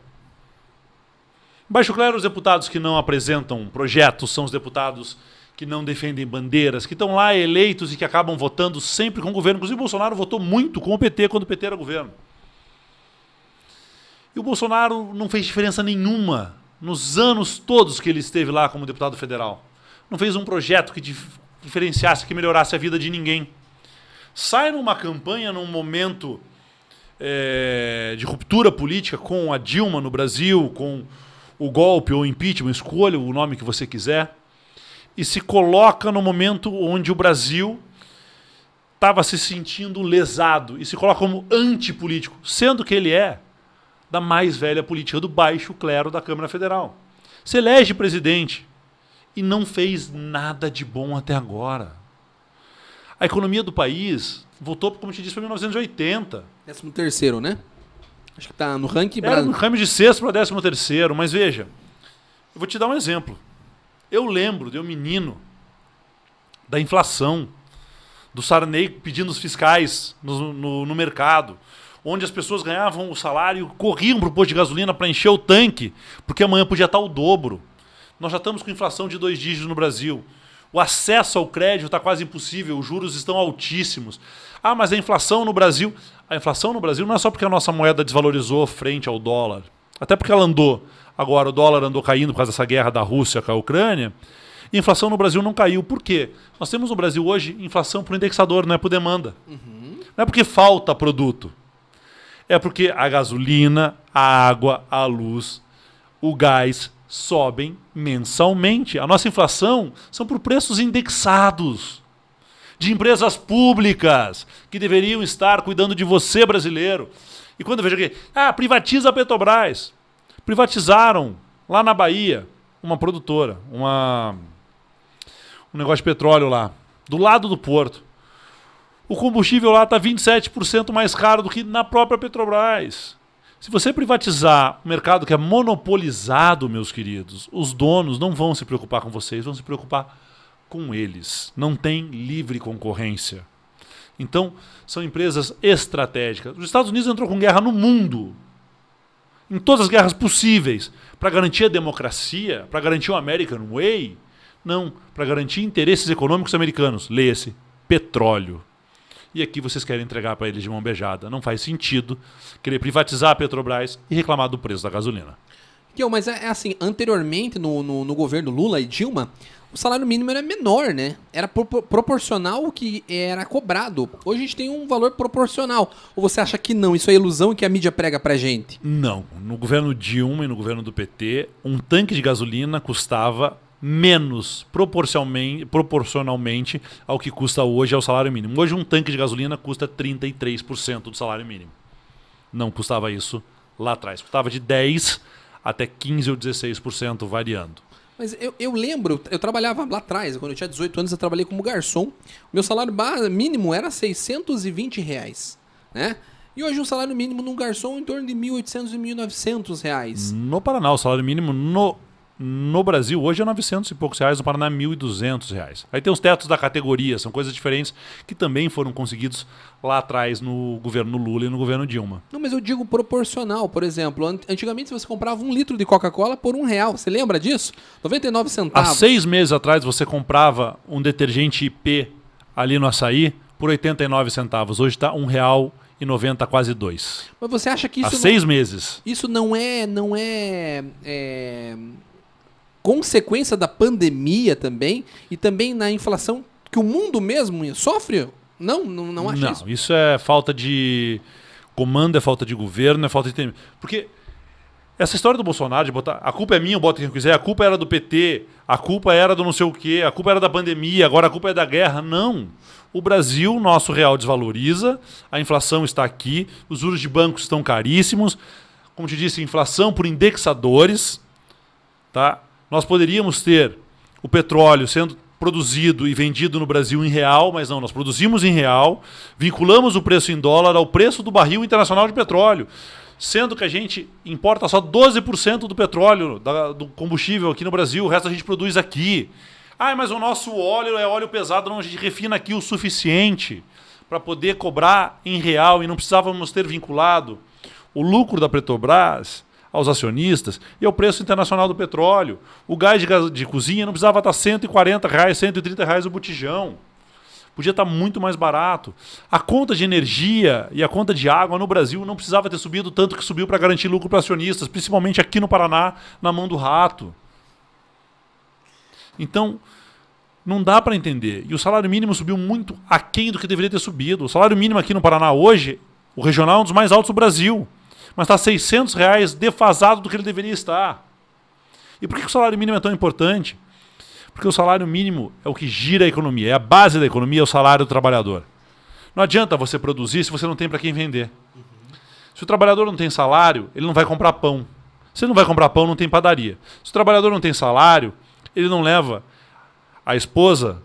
Baixo clero, os deputados que não apresentam projetos, são os deputados que não defendem bandeiras, que estão lá eleitos e que acabam votando sempre com o governo. Inclusive, o Bolsonaro votou muito com o PT quando o PT era governo. E o Bolsonaro não fez diferença nenhuma nos anos todos que ele esteve lá como deputado federal. Não fez um projeto que dif- diferenciasse, que melhorasse a vida de ninguém. Sai numa campanha num momento eh, de ruptura política com a Dilma no Brasil, com o golpe ou impeachment, escolha o nome que você quiser, e se coloca no momento onde o Brasil estava se sentindo lesado e se coloca como antipolítico, sendo que ele é da mais velha política do baixo clero da Câmara Federal. Se elege presidente e não fez nada de bom até agora. A economia do país voltou, como te disse, para 1980. Décimo terceiro, né? Acho que tá no ranking. Era um caminho de sexto para décimo terceiro, mas veja, eu vou te dar um exemplo. Eu lembro de um menino da inflação, do Sarney pedindo os fiscais no, no, no mercado, onde as pessoas ganhavam o salário, corriam para o posto de gasolina para encher o tanque, porque amanhã podia estar o dobro. Nós já estamos com inflação de dois dígitos no Brasil. O acesso ao crédito está quase impossível, os juros estão altíssimos. Ah, mas a inflação no Brasil. A inflação no Brasil não é só porque a nossa moeda desvalorizou frente ao dólar. Até porque ela andou. Agora o dólar andou caindo por causa dessa guerra da Rússia com a Ucrânia. E a inflação no Brasil não caiu. Por quê? Nós temos no Brasil hoje inflação por indexador, não é por demanda. Não é porque falta produto. É porque a gasolina, a água, a luz, o gás sobem mensalmente. A nossa inflação são por preços indexados de empresas públicas que deveriam estar cuidando de você, brasileiro. E quando eu vejo aqui, ah, privatiza a Petrobras. Privatizaram lá na Bahia uma produtora, uma um negócio de petróleo lá, do lado do porto. O combustível lá está 27% mais caro do que na própria Petrobras. Se você privatizar um mercado que é monopolizado, meus queridos, os donos não vão se preocupar com vocês, vão se preocupar com eles. Não tem livre concorrência. Então, são empresas estratégicas. Os Estados Unidos entrou com guerra no mundo, em todas as guerras possíveis, para garantir a democracia, para garantir o American Way. Não, para garantir interesses econômicos americanos. Leia-se, petróleo. E aqui vocês querem entregar para eles de mão beijada. Não faz sentido querer privatizar a Petrobras e reclamar do preço da gasolina. Kiel, mas é, é assim, anteriormente, no, no, no governo Lula e Dilma, o salário mínimo era menor, né? Era pro- proporcional ao que era cobrado. Hoje a gente tem um valor proporcional. Ou você acha que não? Isso é ilusão que a mídia prega pra gente? Não. No governo Dilma e no governo do PT, um tanque de gasolina custava menos proporcionalmente, proporcionalmente ao que custa hoje ao salário mínimo. Hoje um tanque de gasolina custa 33% do salário mínimo. Não custava isso lá atrás. Custava de 10 até 15 ou 16% variando. Mas eu, eu lembro, eu trabalhava lá atrás, quando eu tinha 18 anos, eu trabalhei como garçom. Meu salário mínimo era 620 reais, né? E hoje um salário mínimo num garçom em torno de 1.800 e 1.900 reais. No Paraná, o salário mínimo no, no Brasil hoje é 900 e poucos reais, no Paraná 1.200 reais. Aí tem os tetos da categoria, são coisas diferentes que também foram conseguidos lá atrás no governo Lula e no governo Dilma. Não, mas eu digo proporcional, por exemplo. an- Antigamente você comprava um litro de Coca-Cola por um real. Você lembra disso? 99 Há centavos. seis meses atrás você comprava um detergente IP ali no açaí por 89 centavos. Hoje está R$ 1,90, quase dois. Mas você acha que Há isso, não, seis meses. isso não é, não é, é consequência da pandemia também e também na inflação que o mundo mesmo sofre? Não, não, não acha Não, isso? isso é falta de comando, é falta de governo, é falta de. Porque essa história do Bolsonaro de botar a culpa é minha, eu boto quem eu quiser, a culpa era do PT, a culpa era do não sei o quê, a culpa era da pandemia, agora a culpa é da guerra. Não. O Brasil, nosso real desvaloriza, a inflação está aqui, os juros de bancos estão caríssimos. Como te disse, inflação por indexadores, tá? Nós poderíamos ter o petróleo sendo produzido e vendido no Brasil em real, mas não, nós produzimos em real, vinculamos o preço em dólar ao preço do barril internacional de petróleo, sendo que a gente importa só 12% do petróleo, da, do combustível aqui no Brasil, o resto a gente produz aqui. Ah, mas o nosso óleo é óleo pesado, não, a gente refina aqui o suficiente para poder cobrar em real e não precisávamos ter vinculado o lucro da Petrobras aos acionistas e ao preço internacional do petróleo. O gás de, de cozinha não precisava estar 140 reais, 130 reais o botijão. Podia estar muito mais barato. A conta de energia e a conta de água no Brasil não precisava ter subido tanto que subiu para garantir lucro para acionistas, principalmente aqui no Paraná, na mão do rato. Então, não dá para entender. E o salário mínimo subiu muito aquém do que deveria ter subido. O salário mínimo aqui no Paraná hoje, o regional é um dos mais altos do Brasil mas está 600 reais defasado do que ele deveria estar. E por que o salário mínimo é tão importante? Porque o salário mínimo é o que gira a economia, é a base da economia, é o salário do trabalhador. Não adianta você produzir se você não tem para quem vender. Se o trabalhador não tem salário, ele não vai comprar pão. Se ele não vai comprar pão, não tem padaria. Se o trabalhador não tem salário, ele não leva a esposa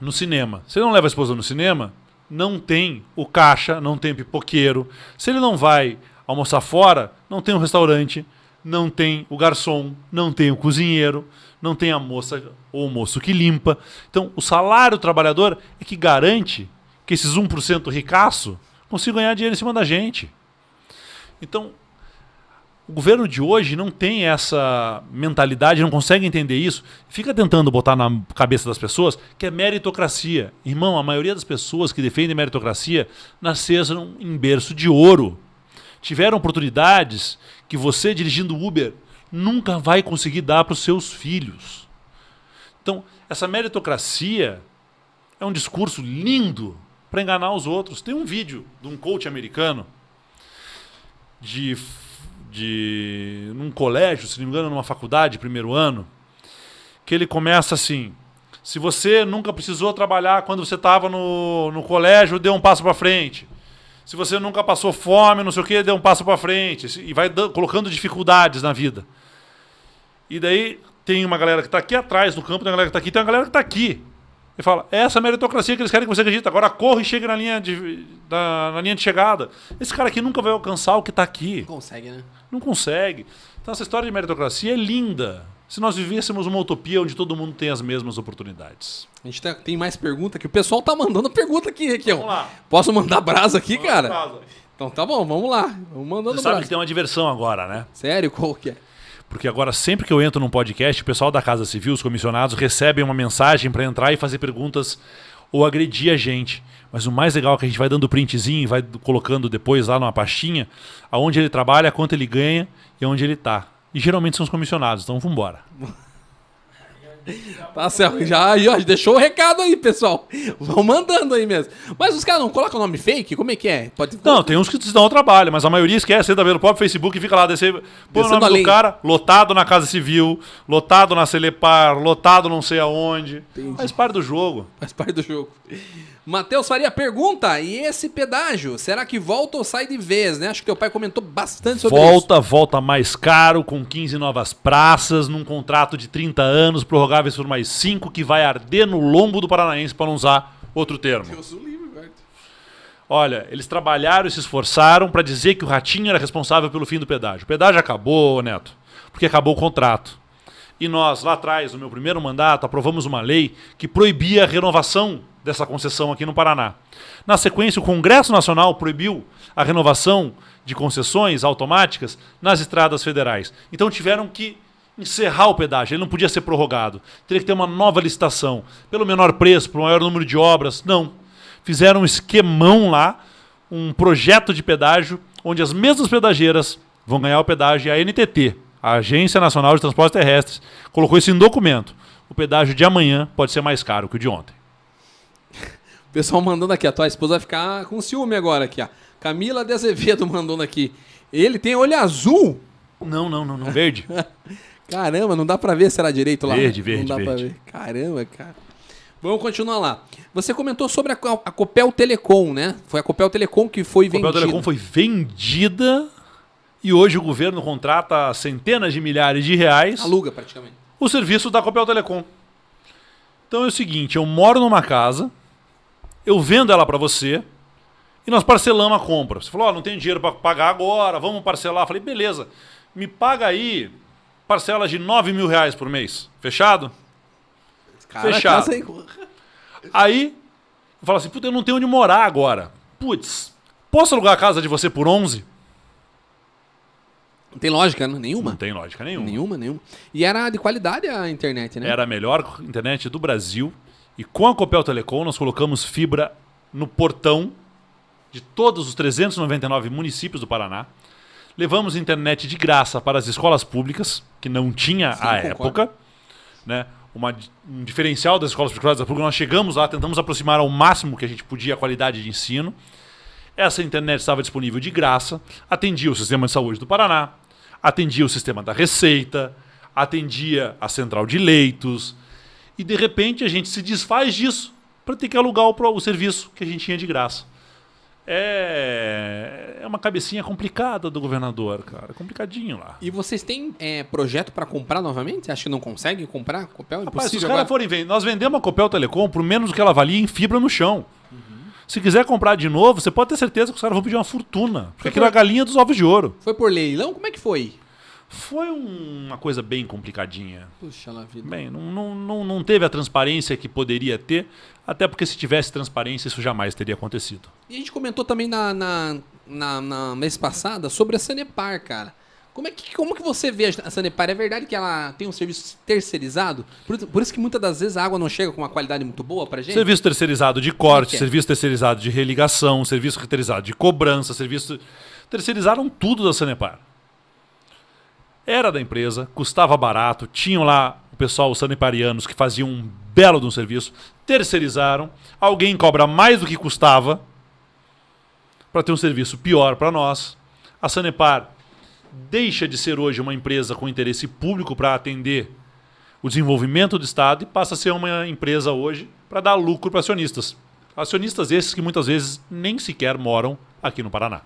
no cinema. Se ele não leva a esposa no cinema, não tem o caixa, não tem pipoqueiro. Se ele não vai almoçar fora, não tem um restaurante, não tem o garçom, não tem o cozinheiro, não tem a moça ou o moço que limpa. Então, o salário do trabalhador é que garante que esses 1% ricaço consigam ganhar dinheiro em cima da gente. Então, o governo de hoje não tem essa mentalidade, não consegue entender isso, fica tentando botar na cabeça das pessoas que é meritocracia. Irmão, a maioria das pessoas que defendem meritocracia nasceram em berço de ouro tiveram oportunidades que você, dirigindo Uber, nunca vai conseguir dar para os seus filhos. Então, essa meritocracia é um discurso lindo para enganar os outros. Tem um vídeo de um coach americano de, de num colégio, se não me engano, numa faculdade, primeiro ano, que ele começa assim: se você nunca precisou trabalhar quando você estava no, no colégio, dê um passo para frente. Se você nunca passou fome, não sei o que, dê um passo para frente. E vai colocando dificuldades na vida. E daí tem uma galera que está aqui atrás no campo, tem uma galera que está aqui, tem uma galera que está aqui. Ele fala, é essa meritocracia que eles querem que você acredite. Agora corre e chegue na linha de, na, na linha de chegada. Esse cara aqui nunca vai alcançar o que está aqui. Não consegue, né? Não consegue. Então essa história de meritocracia é linda se nós vivêssemos uma utopia onde todo mundo tem as mesmas oportunidades. A gente tá, tem mais pergunta aqui. O pessoal tá mandando pergunta aqui, Requião. Vamos lá. Posso mandar brasa aqui, Manda cara? Brasa. Então tá bom, vamos lá. Vamos mandando Você sabe brasa. que tem uma diversão agora, né? Sério? Qual que é? Porque agora, sempre que eu entro num podcast, o pessoal da Casa Civil, os comissionados, recebem uma mensagem para entrar e fazer perguntas ou agredir a gente. Mas o mais legal é que a gente vai dando printzinho e vai colocando depois lá numa pastinha aonde ele trabalha, quanto ele ganha e onde ele está. E geralmente são os comissionados, então vamos embora. Tá certo, já, já deixou o recado aí, pessoal. Vão mandando aí mesmo. Mas os caras não colocam nome fake? Como é que é? Pode... Não, tem uns que se dão o trabalho, mas a maioria esquece, entra pelo próprio Facebook e fica lá, descer, põe o nome do cara, lotado na Casa Civil, lotado na Celepar, lotado não sei aonde. Entendi. Faz parte do jogo. Faz parte do jogo. Matheus Faria pergunta: e esse pedágio? Será que volta ou sai de vez, né? Acho que teu pai comentou bastante sobre volta, isso. Volta, volta mais caro, com 15 novas praças, num contrato de 30 anos, prorrogáveis por mais 5, que vai arder no lombo do Paranaense, para não usar outro termo. Deus o livre, velho. Olha, eles trabalharam e se esforçaram para dizer que o Ratinho era responsável pelo fim do pedágio. O pedágio acabou, Neto, porque acabou o contrato. E nós, lá atrás, no meu primeiro mandato, aprovamos uma lei que proibia a renovação dessa concessão aqui no Paraná. Na sequência, o Congresso Nacional proibiu a renovação de concessões automáticas nas estradas federais. Então tiveram que encerrar o pedágio, ele não podia ser prorrogado. Teria que ter uma nova licitação, pelo menor preço, pelo maior número de obras. Não. Fizeram um esquemão lá, um projeto de pedágio, onde as mesmas pedageiras vão ganhar o pedágio e a NTT, a Agência Nacional de Transportes Terrestres, colocou isso em documento. O pedágio de amanhã pode ser mais caro que o de ontem pessoal mandando aqui, a tua esposa vai ficar com ciúme agora aqui, ó. Camila de Azevedo mandando aqui. Ele tem olho azul? Não, não, não, não. Verde. Caramba, não dá pra ver se era direito lá. Verde, verde, Não dá verde. pra ver. Caramba, cara. Vamos continuar lá. Você comentou sobre a, a Copel Telecom, né? Foi a Copel Telecom que foi vendida. A Copel Telecom foi vendida e hoje o governo contrata centenas de milhares de reais. Aluga praticamente o serviço da Copel Telecom. Então é o seguinte, eu moro numa casa, eu vendo ela para você e nós parcelamos a compra. Você falou, ó, não tenho dinheiro para pagar agora, vamos parcelar. Eu falei, beleza, me paga aí parcelas de 9 mil reais por mês. Fechado? Cara, Fechado. casa aí- Aí eu falo assim, puta, eu não tenho onde morar agora. Putz, posso alugar a casa de você por 11? Não tem lógica, né? nenhuma. Não tem lógica nenhuma. Nenhuma, nenhuma. E era de qualidade a internet, né? Era a melhor internet do Brasil. E com a Copel Telecom nós colocamos fibra no portão de todos os 399 municípios do Paraná. Levamos internet de graça para as escolas públicas, que não tinha Sim, à época. Né? Uma, um diferencial das escolas particulares da pública. Nós chegamos lá, tentamos aproximar ao máximo que a gente podia a qualidade de ensino. Essa internet estava disponível de graça, atendia o sistema de saúde do Paraná, atendia o sistema da Receita, atendia a central de leitos, e de repente a gente se desfaz disso para ter que alugar o, o serviço que a gente tinha de graça. É, é uma cabecinha complicada do governador, cara. Complicadinho lá. E vocês têm é, projeto pra comprar novamente? Acho que não conseguem comprar? Copel é Rapaz, se os caras forem vender, nós vendemos a Copel Telecom por menos do que ela valia em fibra no chão. Se quiser comprar de novo, você pode ter certeza que os caras vão pedir uma fortuna. Porque aquilo é a galinha dos ovos de ouro. Foi por leilão? Como é que foi? Foi um- uma coisa bem complicadinha. Puxa lá, vida. Bem, não, não, não, não teve a transparência que poderia ter, até porque se tivesse transparência, isso jamais teria acontecido. E a gente comentou também na, na, na, na mês passada sobre a Sanepar, cara. Como é que, como que você vê a Sanepar? É verdade que ela tem um serviço terceirizado? Por, por isso que muitas das vezes a água não chega com uma qualidade muito boa pra gente? Serviço terceirizado de corte, que é? serviço terceirizado de religação, serviço terceirizado de cobrança, serviço. Terceirizaram tudo da Sanepar. Era da empresa, custava barato, tinham lá o pessoal, os saneparianos, que faziam um belo de um serviço, terceirizaram, alguém cobra mais do que custava para ter um serviço pior para nós. A Sanepar deixa de ser hoje uma empresa com interesse público para atender o desenvolvimento do Estado e passa a ser uma empresa hoje para dar lucro para acionistas. Acionistas esses que muitas vezes nem sequer moram aqui no Paraná.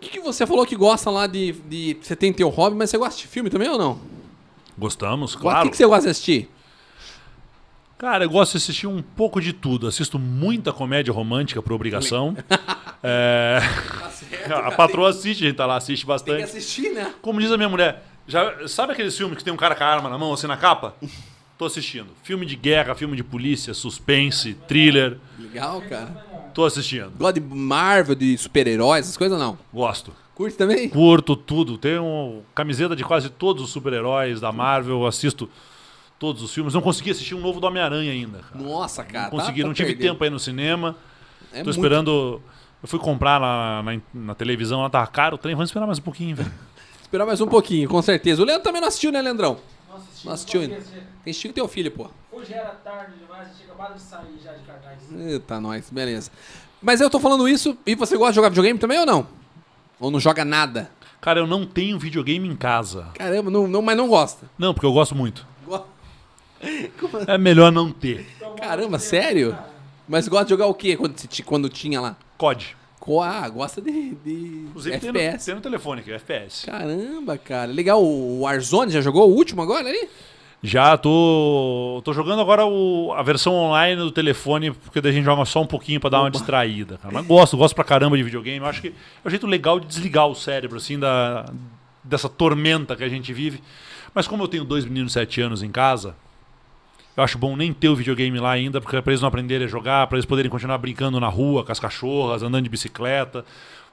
O que, que você falou que gosta lá de, de. Você tem teu hobby, mas você gosta de filme também ou não? Gostamos, O claro. que, que você gosta de assistir? Cara, eu gosto de assistir um pouco de tudo. Assisto muita comédia romântica por obrigação. É, A patroa assiste, a gente tá lá, assiste Tem que bastante. assistir, né? Como diz a minha mulher, já, sabe aqueles filmes que tem um cara com a arma na mão, assim, na capa? Tô assistindo. Filme de guerra, filme de polícia, suspense, thriller. Legal, cara. Tô assistindo. Gosta de Marvel, de super-heróis, essas coisas ou não? Gosto. Curte também? Curto tudo. Tenho camiseta de quase todos os super-heróis da Marvel. Assisto todos os filmes. Não consegui assistir um novo do Homem-Aranha ainda. Cara. Nossa, cara. Não consegui, tá- tá não tive perdendo. tempo aí no cinema. É Tô muito- esperando. Eu fui comprar na, na, na televisão, ela tava caro. O trem, vamos esperar mais um pouquinho, velho. Esperar mais um pouquinho, com certeza. O Leandro também não assistiu, né, Leandrão? Não assisti. Não assistiu ainda. assistir. Tem assistiu com teu filho, pô. Hoje era tarde demais, tinha acabado de sair já de cartaz. Eita, nós, beleza. Mas eu tô falando isso, e você gosta de jogar videogame também ou não? Ou não joga nada? Cara, eu não tenho videogame em casa. Caramba, não, não, mas não gosta. Não, porque eu gosto muito. Go- Como- É melhor não ter. Caramba, sério? Mas gosta de jogar o quê quando, quando tinha lá? COD. Co- Ah, gosta de, de Inclusive tem no, FPS. tem no telefone, que é FPS. Caramba, cara. Legal, o Warzone já jogou o último agora ali? Já tô, tô jogando agora o- a versão online do telefone, porque daí a gente joga só um pouquinho pra dar uma Oba. distraída. Cara. Mas gosto, gosto pra caramba de videogame. Eu acho que é um jeito legal de desligar o cérebro, assim, da, dessa tormenta que a gente vive. Mas como eu tenho dois meninos de 7 anos em casa, eu acho bom nem ter o videogame lá ainda, porque é pra eles não aprenderem a jogar, pra eles poderem continuar brincando na rua com as cachorras, andando de bicicleta.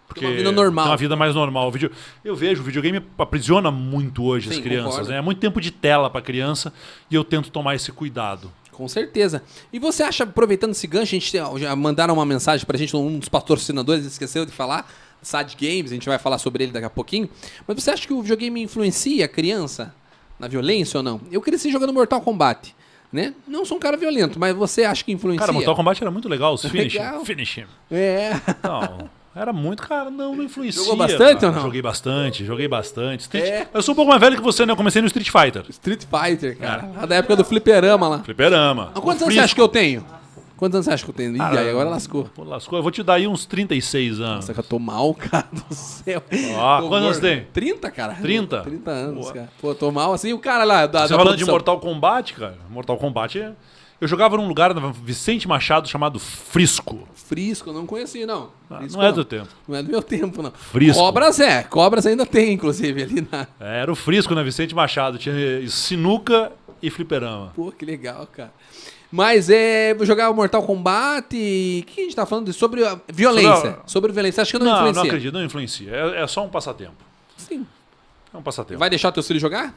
Porque uma vida normal. Tem uma vida mais normal. O Eu vejo, o videogame aprisiona muito hoje as Sim, crianças. concordo. Né? É muito tempo de tela pra criança e eu tento tomar esse cuidado. Com certeza. E você acha, aproveitando esse gancho, a gente já mandaram uma mensagem pra gente, um dos patrocinadores esqueceu de falar, Sad Games, a gente vai falar sobre ele daqui a pouquinho. Mas você acha que o videogame influencia a criança na violência ou não? Eu cresci jogando Mortal Kombat, né? Não sou um cara violento, mas você acha que influencia? Cara, Mortal Kombat era muito legal, os finish. Legal. Finish. him. É. Não, era muito, cara, não, não influencia. Jogou bastante cara. ou não? Joguei bastante, joguei bastante. Street- É. Eu sou um pouco mais velho que você, né? Eu comecei no Street Fighter. Street Fighter, cara. Lá da época do fliperama lá. Fliperama. Há quantos anos você acha que eu tenho? Quantos anos você acha que eu tenho? Ih, aí agora lascou. Pô, lascou. Eu vou te dar aí uns 36 anos. Nossa, que eu tô mal, cara do céu. Tô quantos anos tem? 30, cara. 30? 30 anos, Boa. cara. Pô, tô mal assim. O cara lá da, Você da falando de produção. Mortal Kombat, cara. Mortal Kombat é. Eu jogava num lugar na Vicente Machado chamado Frisco. Frisco, não conheci, não. Ah, Frisco, não é do tempo. Não é do meu tempo, não. Frisco. Cobras é. Cobras ainda tem, inclusive, ali na... É, Era o Frisco na Vicente Machado. Tinha sinuca e fliperama. Pô, que legal, cara. Mas é. O Mortal Kombat. e- O que a gente tá falando? Sobre violência. Sobre Sobre, a- violência. Acho que não, Não, influencia. não acredito, não influencia. É, é só um passatempo. Sim. É um passatempo. Vai deixar teus filhos jogar?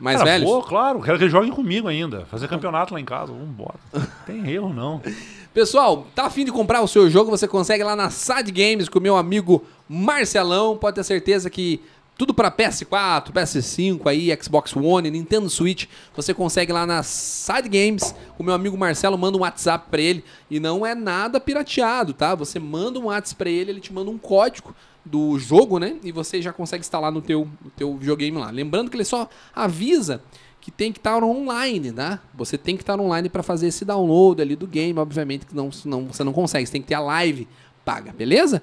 Mais Cara, velhos? Vou, claro. Quero que eles joguem comigo ainda. Fazer campeonato lá em casa. Vambora. Tem erro, não. Pessoal, tá afim de comprar o seu jogo? Você consegue lá na SAD Games com o meu amigo Marcelão. Pode ter certeza que tudo para PS4, PS5 aí, Xbox One, Nintendo Switch, você consegue lá na Side Games. O meu amigo Marcelo manda um WhatsApp para ele e não é nada pirateado, tá? Você manda um WhatsApp para ele, ele te manda um código do jogo, né? E você já consegue instalar no teu, no teu videogame lá. Lembrando que ele só avisa que tem que estar online, tá? Você tem que estar online para fazer esse download ali do game, obviamente que não, não, você não consegue, você tem que ter a live paga, beleza?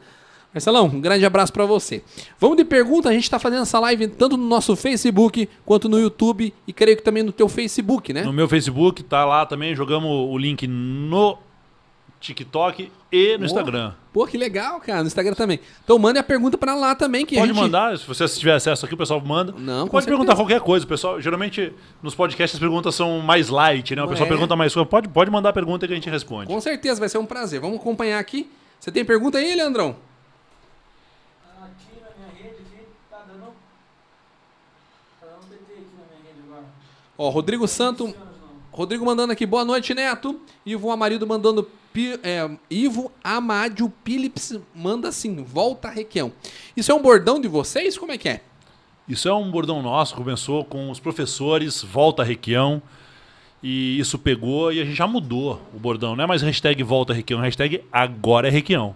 Marcelão, um grande abraço para você. Vamos de pergunta, a gente tá fazendo essa live tanto no nosso Facebook quanto no YouTube e creio que também no teu Facebook, né? No meu Facebook tá lá também. Jogamos o link no TikTok e no Boa. Instagram. Pô, que legal, cara, no Instagram também. Então mande a pergunta para lá também que a Pode gente... mandar, se você tiver acesso aqui, o pessoal manda. Não, Pode certeza. perguntar qualquer coisa. O pessoal, geralmente, nos podcasts as perguntas são mais light, né? O pessoal É. pergunta mais coisa. Pode, pode mandar a pergunta que a gente responde. Com certeza, vai ser um prazer. Vamos acompanhar aqui. Você tem pergunta aí, Leandrão? Aqui na minha rede, aqui, tá dando. Tá dando PT aqui na minha rede agora. Ó, Rodrigo Santo... Rodrigo mandando aqui, boa noite, Neto. Ivo Amarildo mandando. É, Ivo Amádio Philips manda assim, volta Requião. Isso é um bordão de vocês? Como é que é? Isso é um bordão nosso, começou com os professores, volta Requião. E isso pegou e a gente já mudou o bordão. Não é mais hashtag volta Requião, hashtag agora é Requião.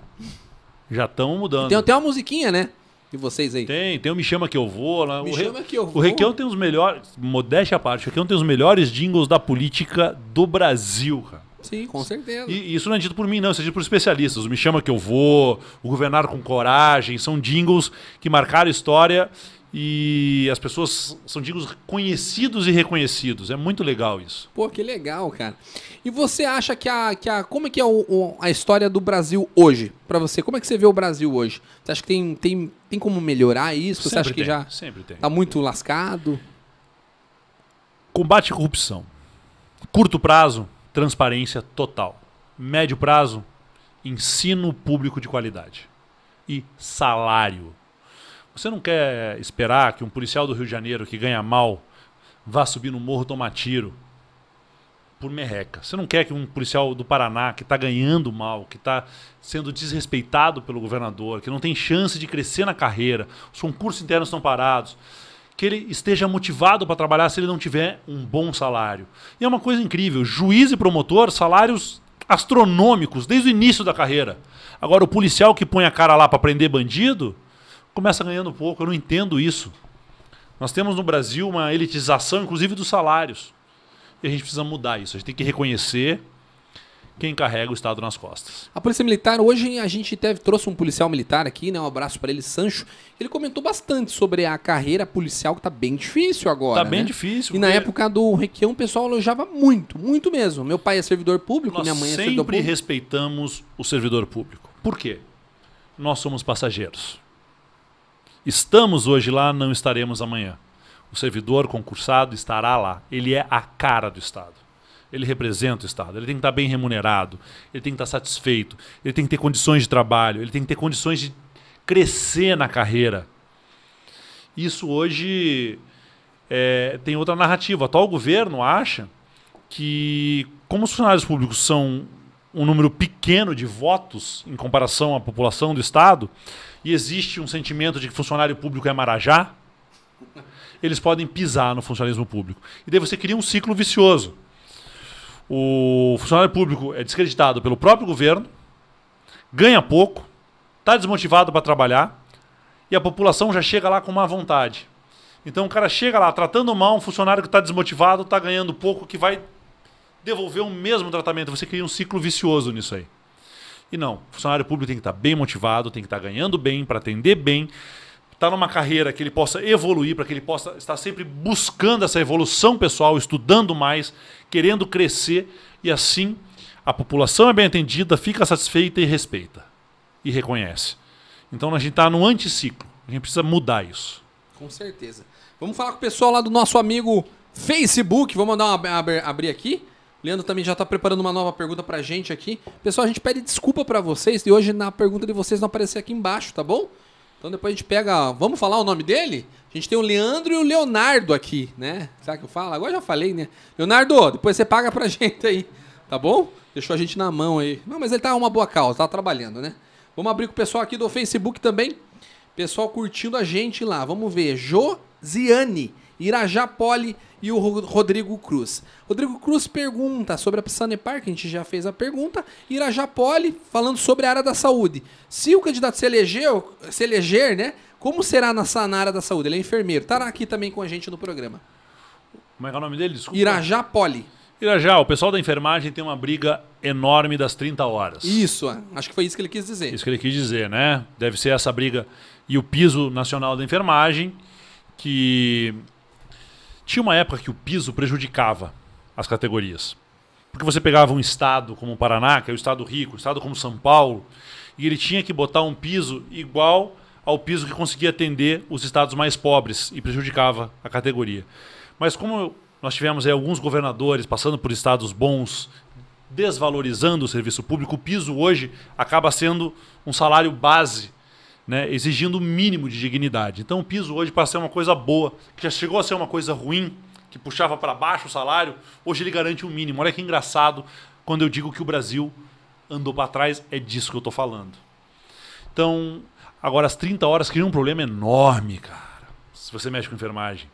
Já estamos mudando. Tem até uma musiquinha, né? De vocês aí. Tem, tem o Me Chama Que Eu Vou. Lá. Me o Re- Chama Que Eu O Vou. Requião tem os melhores, modéstia à parte, o Requião tem os melhores jingles da política do Brasil, cara. Sim, com certeza. E isso não é dito por mim, não, isso é dito por especialistas. O Me Chama Que Eu Vou, o Governar com Coragem, são jingles que marcaram história e as pessoas são jingles conhecidos e reconhecidos. É muito legal isso. Pô, que legal, cara. E você acha que a. Que a como é que é o- o- a história do Brasil hoje? Pra você, como é que você vê o Brasil hoje? Você acha que tem, tem, tem como melhorar isso? Você acha que tem, já Sempre tem. tá muito lascado? Combate à corrupção. Curto prazo, transparência total. Médio prazo, ensino público de qualidade. E salário. Você não quer esperar que um policial do Rio de Janeiro que ganha mal vá subir no morro tomar tiro por merreca. Você não quer que um policial do Paraná que está ganhando mal, que está sendo desrespeitado pelo governador, que não tem chance de crescer na carreira, os concursos internos estão parados, que ele esteja motivado para trabalhar se ele não tiver um bom salário. E é uma coisa incrível, juiz e promotor, salários astronômicos desde o início da carreira. Agora o policial que põe a cara lá para prender bandido, começa ganhando pouco, eu não entendo isso. Nós temos no Brasil uma elitização, inclusive dos salários. E a gente precisa mudar isso. A gente tem que reconhecer quem carrega o Estado nas costas. A Polícia Militar, hoje a gente teve, trouxe um policial militar aqui, né? Um abraço pra ele, Sancho. Ele comentou bastante sobre a carreira policial, que tá bem difícil agora. tá bem né? difícil. E na porque época do Requião, o pessoal elogiava muito, muito mesmo. Meu pai é servidor público, nós minha mãe é servidor sempre público. respeitamos o servidor público. Por quê? Nós somos passageiros. Estamos hoje lá, não estaremos amanhã. O servidor concursado estará lá. Ele é a cara do Estado. Ele representa o Estado. Ele tem que estar bem remunerado. Ele tem que estar satisfeito. Ele tem que ter condições de trabalho. Ele tem que ter condições de crescer na carreira. Isso hoje é, tem outra narrativa. O atual governo acha que, como os funcionários públicos são um número pequeno de votos em comparação à população do Estado, e existe um sentimento de que funcionário público é marajá, eles podem pisar no funcionalismo público. E daí você cria um ciclo vicioso. O funcionário público é descreditado pelo próprio governo, ganha pouco, está desmotivado para trabalhar, e a população já chega lá com má vontade. Então o cara chega lá tratando mal um funcionário que está desmotivado, está ganhando pouco, que vai devolver o mesmo tratamento. Você cria um ciclo vicioso nisso aí. E não, o funcionário público tem que estar bem motivado, tem que estar ganhando bem, para atender bem, estar numa carreira que ele possa evoluir, para que ele possa estar sempre buscando essa evolução pessoal, estudando mais, querendo crescer e assim a população é bem atendida, fica satisfeita e respeita e reconhece. Então a gente está no anticiclo. A gente precisa mudar isso. Com certeza. Vamos falar com o pessoal lá do nosso amigo Facebook. Vamos mandar uma abrir, abrir aqui. Leandro também já está preparando uma nova pergunta pra gente aqui. Pessoal, a gente pede desculpa para vocês e hoje na pergunta de vocês não aparecer aqui embaixo, tá bom? Então depois a gente pega. Vamos falar o nome dele? A gente tem o Leandro e o Leonardo aqui, né? Sabe que eu falo? Agora já falei, né? Leonardo, depois você paga pra gente aí, tá bom? Deixou a gente na mão aí. Não, mas ele tá uma boa causa, tá trabalhando, né? Vamos abrir com o pessoal aqui do Facebook também. Pessoal curtindo a gente lá. Vamos ver. Josiane, Irajá Poli e o Rodrigo Cruz. Rodrigo Cruz pergunta sobre a Sanepar, que a gente já fez a pergunta. Irajá Poli falando sobre a área da saúde. Se o candidato se eleger, se eleger né? Como será nessa, na área da saúde? Ele é enfermeiro. Estará aqui também com a gente no programa. Como é que é o nome dele? Desculpa. Irajá Poli. Irajá, o pessoal da enfermagem tem uma briga enorme das 30 horas. Isso, acho que foi isso que ele quis dizer. Isso que ele quis dizer, né? Deve ser essa briga. E o piso nacional da enfermagem, que tinha uma época que o piso prejudicava as categorias. Porque você pegava um estado como o Paraná, que é o estado rico, um estado como São Paulo, e ele tinha que botar um piso igual ao piso que conseguia atender os estados mais pobres e prejudicava a categoria. Mas como nós tivemos aí alguns governadores passando por estados bons, desvalorizando o serviço público. O piso hoje acaba sendo um salário base, né, exigindo o mínimo de dignidade. Então o piso hoje passa a ser uma coisa boa, que já chegou a ser uma coisa ruim, que puxava para baixo o salário, hoje ele garante o um mínimo. Olha que engraçado quando eu digo que o Brasil andou para trás, é disso que eu estou falando. Então, agora as 30 horas criam um problema enorme, cara, se você mexe com enfermagem.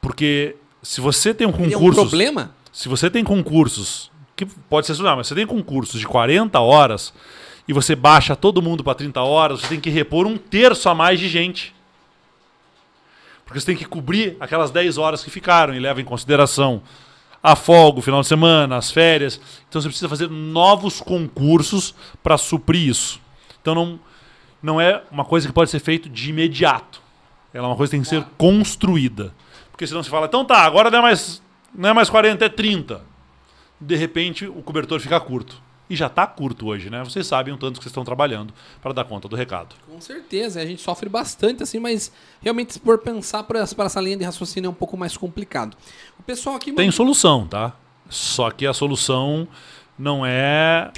Porque se você tem um concurso. É um problema? Se você tem concursos, que pode ser estudar, mas você tem concursos de 40 horas e você baixa todo mundo para 30 horas, você tem que repor um terço a mais de gente. Porque você tem que cobrir aquelas 10 horas que ficaram e leva em consideração a folga, o final de semana, as férias. Então você precisa fazer novos concursos para suprir isso. Então não, não é uma coisa que pode ser feita de imediato. Ela é uma coisa que tem que ser construída. Porque senão você fala, então tá, agora não é mais, não é mais 40, é 30. De repente o cobertor fica curto. E já está curto hoje, né? Vocês sabem o tanto que vocês estão trabalhando para dar conta do recado. Com certeza, a gente sofre bastante, assim, mas realmente por pensar para essa linha de raciocínio é um pouco mais complicado. O pessoal aqui. Tem solução, tá? Só que a solução não é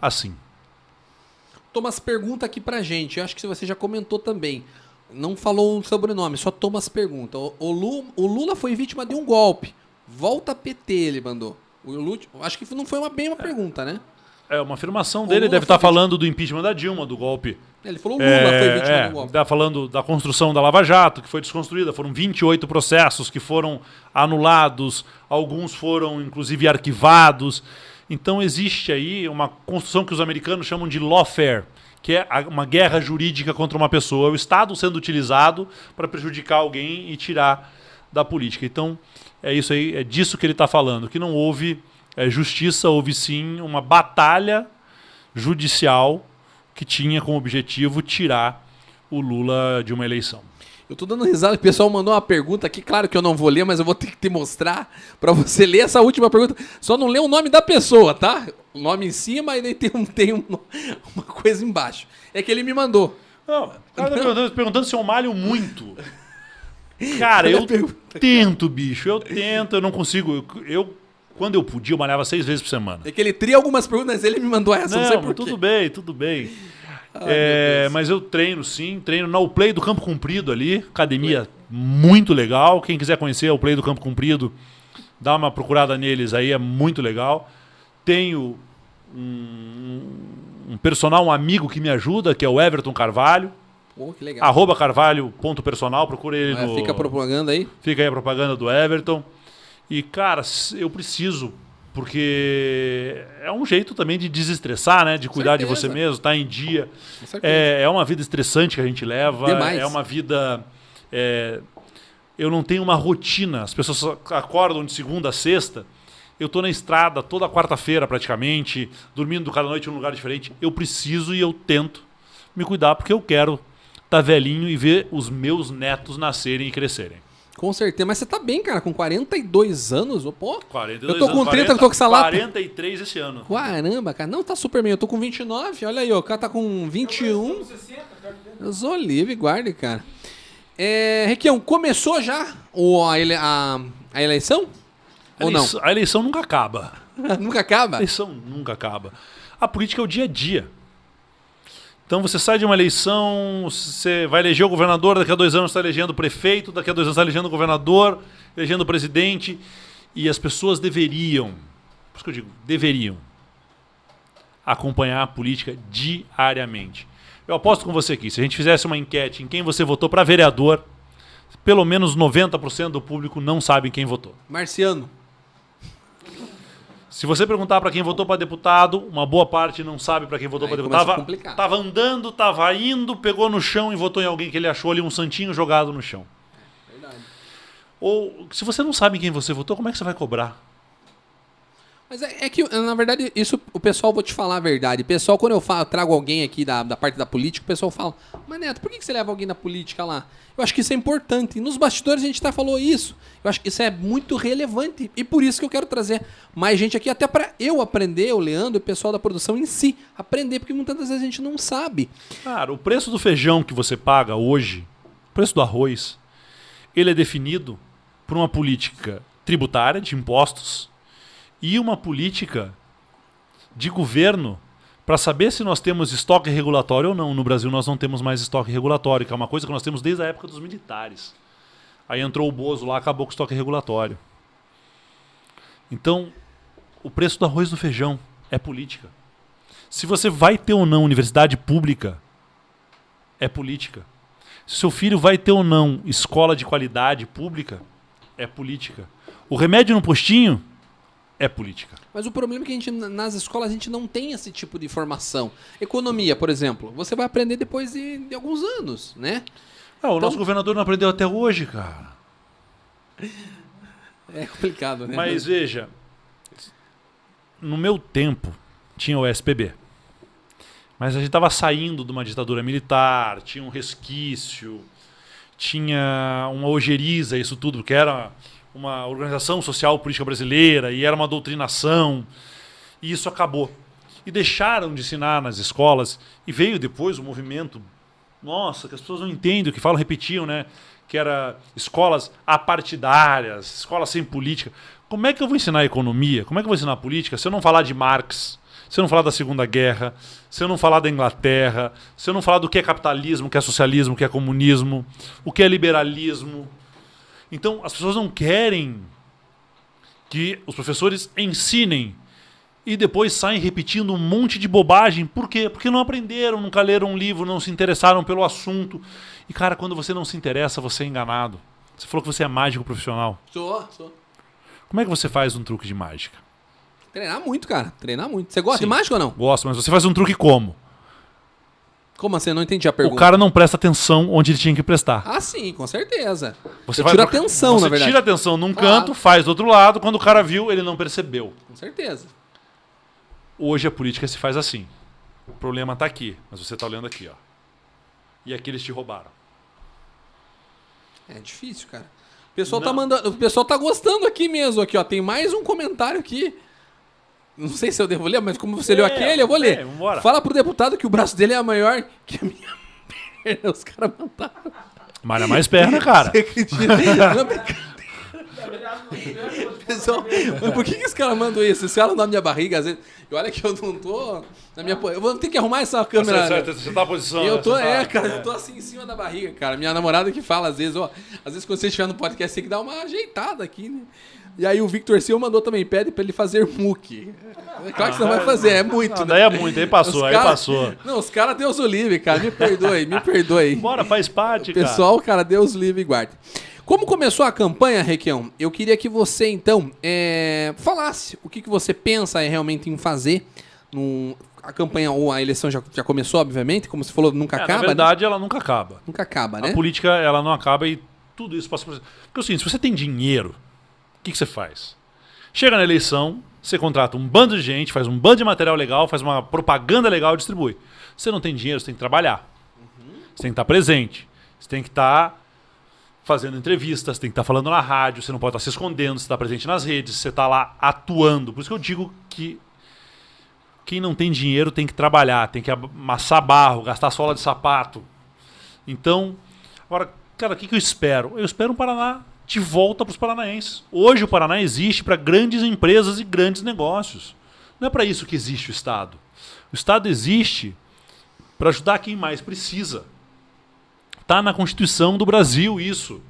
assim. Thomas pergunta aqui pra gente, eu acho que você já comentou também não falou o sobrenome, só Thomas pergunta. O, o, Lula, o Lula foi vítima de um golpe. Volta PT, ele mandou. O Lula, acho que não foi uma, bem uma pergunta, né? É uma afirmação dele, deve estar tá falando do impeachment da Dilma, do golpe. Ele falou Lula é, foi vítima é, do golpe. Está falando da construção da Lava Jato, que foi desconstruída. Foram 28 processos que foram anulados, alguns foram inclusive arquivados. Então existe aí uma construção que os americanos chamam de lawfare que é uma guerra jurídica contra uma pessoa, o Estado sendo utilizado para prejudicar alguém e tirar da política. Então, é isso aí, é disso que ele está falando, que não houve é, justiça, houve sim uma batalha judicial que tinha como objetivo tirar o Lula de uma eleição. Eu tô dando risada, o pessoal mandou uma pergunta aqui, claro que eu não vou ler, mas eu vou ter que te mostrar para você ler essa última pergunta. Só não lê o nome da pessoa, tá? O nome em cima e nem tem, um, tem um, uma coisa embaixo. É que ele me mandou. Não, o cara tá perguntando, perguntando se eu malho muito. Cara, eu tento, bicho. Eu tento, eu não consigo. Eu, eu, quando eu podia, eu malhava seis vezes por semana. É que ele tria algumas perguntas, ele me mandou essa, não, não sei por tudo bem, tudo bem. Ai, é, mas eu treino sim, treino na Play do Campo Comprido ali, academia muito legal. Quem quiser conhecer o Play do Campo Comprido, dá uma procurada neles aí, é muito legal. Tenho um, um personal, um amigo que me ajuda, que é o Everton Carvalho. Pô, que legal. Arroba carvalho.personal, procura ele é, no... Fica a propaganda aí. Fica aí a propaganda do Everton. E, cara, eu preciso porque é um jeito também de desestressar, né? De cuidar de você mesmo, estar tá em dia. É, é uma vida estressante que a gente leva. Demais. É uma vida. É, eu não tenho uma rotina. As pessoas acordam de segunda a sexta. eu tô na estrada toda quarta-feira praticamente, dormindo cada noite em um lugar diferente. Eu preciso e eu tento me cuidar porque eu quero tá velhinho e ver os meus netos nascerem e crescerem. Com certeza. Mas você tá bem, cara, com 42 anos? Pô, 42 eu tô com anos, 30, eu tô com essa lata. 43 esse ano. Caramba, cara. Não, tá super bem. Eu tô com 29. Olha aí, ó. O cara tá com 21. 60, perto dele. Eu sou livre, guarde, cara. É, Requião, começou já o, a, ele- a- a eleição? A Ou não? eleição, a eleição nunca acaba. Nunca A acaba? eleição nunca acaba. A política é o dia a dia. Então você sai de uma eleição, você vai eleger o governador, daqui a dois anos está elegendo o prefeito, daqui a dois anos está elegendo o governador, elegendo o presidente. E as pessoas deveriam, por isso que eu digo, deveriam acompanhar a política diariamente. Eu aposto com você aqui, se a gente fizesse uma enquete em quem você votou para vereador, pelo menos 90% do público não sabe quem votou. Marciano. Se você perguntar para quem votou para deputado, uma boa parte não sabe para quem votou para deputado. Tava, complicar. tava andando, tava indo, pegou no chão e votou em alguém que ele achou ali um santinho jogado no chão. Verdade. Ou se você não sabe em quem você votou, como é que você vai cobrar? Mas é, é que, na verdade, isso o pessoal, vou te falar a verdade. O pessoal, quando eu falo, trago alguém aqui da, da parte da política, o pessoal fala, mas Neto, por que que você leva alguém da política lá? Eu acho que isso é importante. Nos bastidores a gente até falou isso. Eu acho que isso é muito relevante. E por isso que eu quero trazer mais gente aqui, até para eu aprender, o Leandro e o pessoal da produção em si, aprender, porque muitas vezes a gente não sabe. Cara, o preço do feijão que você paga hoje, o preço do arroz, ele é definido por uma política tributária de impostos e uma política de governo para saber se nós temos estoque regulatório ou não. No Brasil nós não temos mais estoque regulatório, que é uma coisa que nós temos desde a época dos militares. Aí entrou o Bozo lá, acabou com o estoque regulatório. Então, o preço do arroz e do feijão é política. Se você vai ter ou não universidade pública, é política. Se seu filho vai ter ou não escola de qualidade pública, é política. O remédio no postinho é política. Mas o problema é que a gente, nas escolas a gente não tem esse tipo de formação. Economia, por exemplo, você vai aprender depois de, de alguns anos, né? Ah, o Então- nosso governador não aprendeu até hoje, cara. É complicado, né? Mas veja, no meu tempo tinha o SPB. Mas a gente estava saindo de uma ditadura militar, tinha um resquício, tinha uma ojeriza, isso tudo, que era uma organização social política brasileira e era uma doutrinação. E isso acabou. E deixaram de ensinar nas escolas. E veio depois o movimento. Nossa, que as pessoas não entendem o que falam, repetiam, né? Que era escolas apartidárias, escolas sem política. Como é que eu vou ensinar economia? Como é que eu vou ensinar política se eu não falar de Marx? Se eu não falar da Segunda Guerra? Se eu não falar da Inglaterra? Se eu não falar do que é capitalismo, o que é socialismo, o que é comunismo? O que é liberalismo? Então, as pessoas não querem que os professores ensinem e depois saem repetindo um monte de bobagem. Por quê? Porque não aprenderam, nunca leram um livro, não se interessaram pelo assunto. E, cara, quando você não se interessa, você é enganado. Você falou que você é mágico profissional. Sou, sou. Como é que você faz um truque de mágica? Treinar muito, cara. Treinar muito. Você gosta Sim. de mágica ou não? Gosto, mas você faz um truque como? Como assim? Eu não entendi a pergunta. O cara não presta atenção onde ele tinha que prestar. Ah, sim, com certeza. Você vai tiro pro- atenção, você na verdade. tira atenção num Claro. canto, faz do outro lado. Quando o cara viu, ele não percebeu. Com certeza. Hoje a política se faz assim. O problema tá aqui, mas você tá olhando aqui, ó. E aqui eles te roubaram. É difícil, cara. O pessoal tá Não. mandando. O pessoal tá gostando aqui mesmo, aqui, ó. Tem mais um comentário aqui. Não sei se eu devo ler, mas como você leu É, aquele, eu vou ler. é, vambora. Fala pro deputado que o braço dele é maior que a minha perna. Os caras mandaram. Malha mais perna, cara. Você acredita? Não, brincadeira. Pessoal, mas por que, que os caras mandam isso? Esse cara na minha barriga, às vezes. E olha que eu não tô na minha. Eu vou ter que arrumar essa câmera. Você, você, você tá na posição. Eu né? tô, Você tá- é, cara, eu tô assim em cima da barriga, cara. Minha namorada que fala, às vezes, ó. Às vezes quando você estiver no podcast, tem que dar uma ajeitada aqui, né? E aí o Victor Silva mandou também, pede pra ele fazer muque. Claro que você não vai fazer, é muito, Não, né? daí é muito, aí passou, Os aí cara- passou. Não, os caras Deus o livre, cara. Me perdoe, me perdoe. Bora, faz parte, cara. Pessoal, cara, Deus livre e guarde. Como começou a campanha, Requião, eu queria que você, então, é, falasse o que, que você pensa realmente em fazer. num- a campanha ou a eleição já, já começou, obviamente, como você falou, nunca É, acaba, na né? verdade, ela nunca acaba. Nunca acaba, A né? política, ela não acaba e tudo isso passa por... Porque é o seguinte, se você tem dinheiro, o que, que você faz? Chega na eleição, você contrata um bando de gente, faz um bando de material legal, faz uma propaganda legal e distribui. Você não tem dinheiro, você tem que trabalhar. Você tem que estar presente. Você tem que estar fazendo entrevistas, tem que estar falando na rádio, você não pode estar se escondendo, você está presente nas redes, você está lá atuando. Por isso que eu digo que quem não tem dinheiro tem que trabalhar, tem que amassar barro, gastar sola de sapato. Então, agora, cara, o que, que eu espero? Eu espero um Paraná de volta para os paranaenses. Hoje o Paraná existe para grandes empresas e grandes negócios. Não é para isso que existe o Estado. O Estado existe para ajudar quem mais precisa. Está na Constituição do Brasil isso.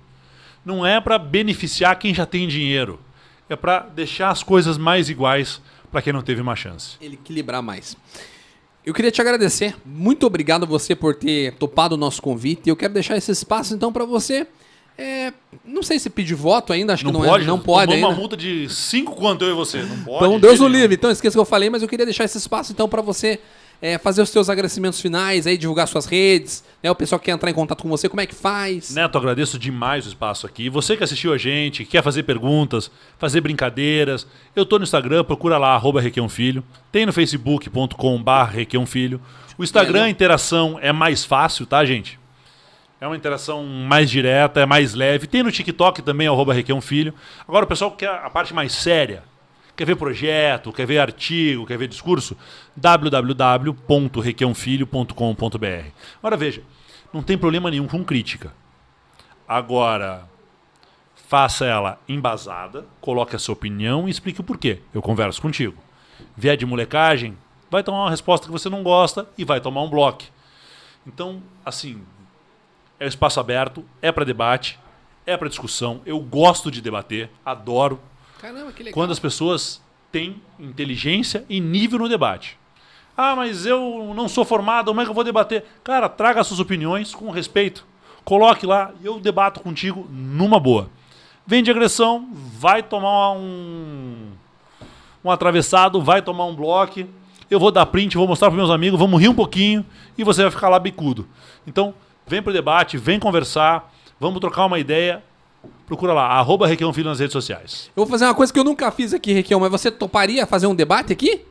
Não é para beneficiar quem já tem dinheiro. É para deixar as coisas mais iguais para quem não teve uma chance. Ele equilibrar mais. Eu queria te agradecer. Muito obrigado a você por ter topado o nosso convite. Eu quero deixar esse espaço então para você. É, não sei se pedir voto ainda, acho que não pode, é, não pode Tomou ainda. uma multa de 5 quanto eu e você. Não pode. Então, de Deus o livre. Então, esqueça que eu falei, mas eu queria deixar esse espaço então para você é, fazer os seus agradecimentos finais, aí divulgar suas redes, né? O pessoal que quer entrar em contato com você, como é que faz? Neto, agradeço demais o espaço aqui. Você que assistiu a gente, quer fazer perguntas, fazer brincadeiras, eu tô no Instagram, procura lá, arroba Filho. Tem no facebook.com barra Requião Filho. O Instagram, a interação é mais fácil, tá, gente? É uma interação mais direta, é mais leve. Tem no TikTok também, arroba Filho. Agora, o pessoal que quer a parte mais séria, quer ver projeto, quer ver artigo, quer ver discurso, www.requiãofilho.com.br. Agora veja, não tem problema nenhum com crítica. Agora, faça ela embasada, coloque a sua opinião e explique o porquê. Eu converso contigo. Vier de molecagem, vai tomar uma resposta que você não gosta e vai tomar um bloco. Então, assim, é espaço aberto, é para debate, é para discussão. Eu gosto de debater, adoro Caramba, que legal. quando as pessoas têm inteligência e nível no debate. Ah, mas eu não sou formado, como é que eu vou debater? Cara, traga suas opiniões com respeito. Coloque lá e eu debato contigo numa boa. Vem de agressão, vai tomar um, um atravessado, vai tomar um bloco. Eu vou dar print, vou mostrar para meus amigos, vamos rir um pouquinho e você vai ficar lá bicudo. Então, vem pro debate, vem conversar, vamos trocar uma ideia. Procura lá, arroba Requião Filho nas redes sociais. Eu vou fazer uma coisa que eu nunca fiz aqui, Requião, mas você toparia fazer um debate aqui?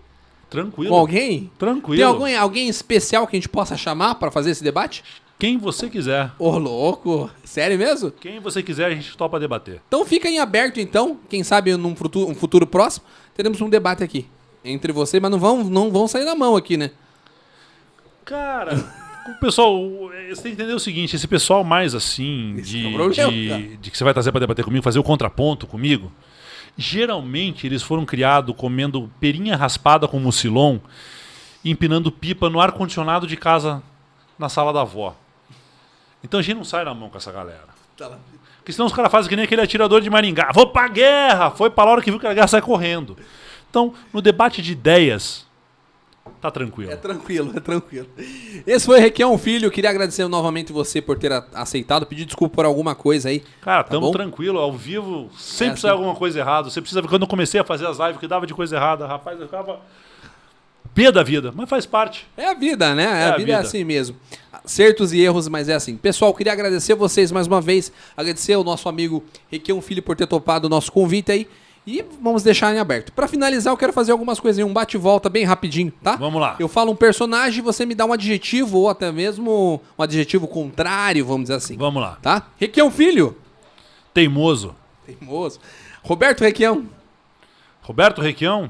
Tranquilo. Com alguém? Tranquilo. Tem alguém, alguém especial que a gente possa chamar para fazer esse debate? Quem você quiser. Ô, louco. Sério mesmo? Quem você quiser, a gente topa debater. Então fica em aberto, então. Quem sabe num futuro, um futuro próximo, teremos um debate aqui. Entre você, mas não vão, não vão sair na mão aqui, né? Cara, o pessoal, você tem que entender o seguinte: esse pessoal mais assim, de, é de, de que você vai trazer para debater comigo, fazer o contraponto comigo, geralmente eles foram criados comendo perinha raspada com mucilon e empinando pipa no ar-condicionado de casa na sala da avó. Então a gente não sai na mão com essa galera. Porque senão os caras fazem que nem aquele atirador de Maringá. Vou pra guerra! Foi pra hora que viu que a guerra sai correndo. Então, no debate de ideias, tá tranquilo. É tranquilo, é tranquilo. Esse foi Requião Filho. Queria agradecer novamente você por ter aceitado. Pedir desculpa por alguma coisa aí. Cara, Tá tamo bom? tranquilo, ao vivo, sempre É sai assim. alguma coisa errada. Você precisa ver quando eu comecei a fazer as lives que dava de coisa errada, rapaz, eu ficava pé da vida, mas faz parte. É a vida, né? É a a vida é vida. assim mesmo. Acertos e erros, mas é assim. Pessoal, queria agradecer vocês mais uma vez. Agradecer ao nosso amigo Requião Filho por ter topado o nosso convite aí. E vamos deixar em aberto. Pra finalizar, eu quero fazer algumas coisinhas, um bate e volta bem rapidinho, tá? Vamos lá. Eu falo um personagem, você me dá um adjetivo ou até mesmo um adjetivo contrário, vamos dizer assim. Vamos lá. Tá? Requião Filho. Teimoso. Teimoso. Roberto Requião. Roberto Requião,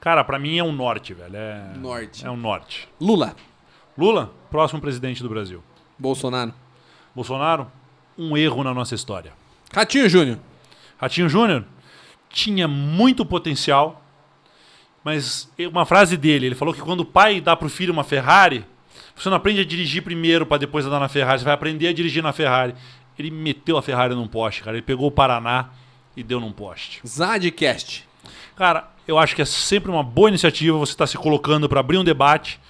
cara, pra mim é um norte, velho. É, Norte. É um norte. Lula. Lula, próximo presidente do Brasil. Bolsonaro. Bolsonaro, um erro na nossa história. Ratinho Júnior. Ratinho Júnior tinha muito potencial, mas uma frase dele, ele falou que quando o pai dá pro filho uma Ferrari, você não aprende a dirigir primeiro para depois andar na Ferrari, você vai aprender a dirigir na Ferrari. Ele meteu a Ferrari num poste, cara. Ele pegou o Paraná e deu num poste. Zadcast. Cara, eu acho que é sempre uma boa iniciativa você estar se colocando para abrir um debate.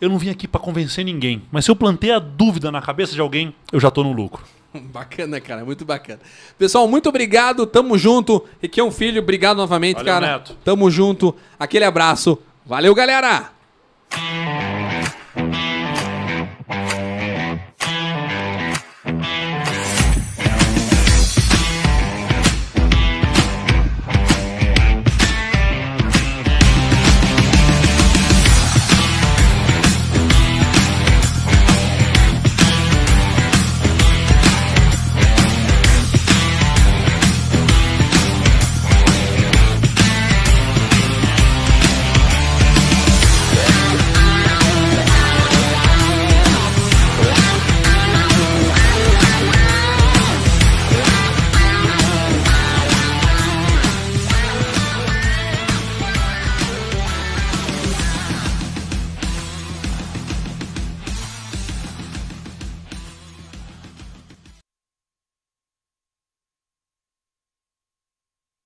Eu não vim aqui para convencer ninguém, mas se eu plantei a dúvida na cabeça de alguém, eu já tô no lucro. Bacana, cara, muito bacana. Pessoal, muito obrigado, tamo junto. Requião Filho, obrigado novamente, Valeu, cara. Neto. Tamo junto. Aquele abraço. Valeu, galera!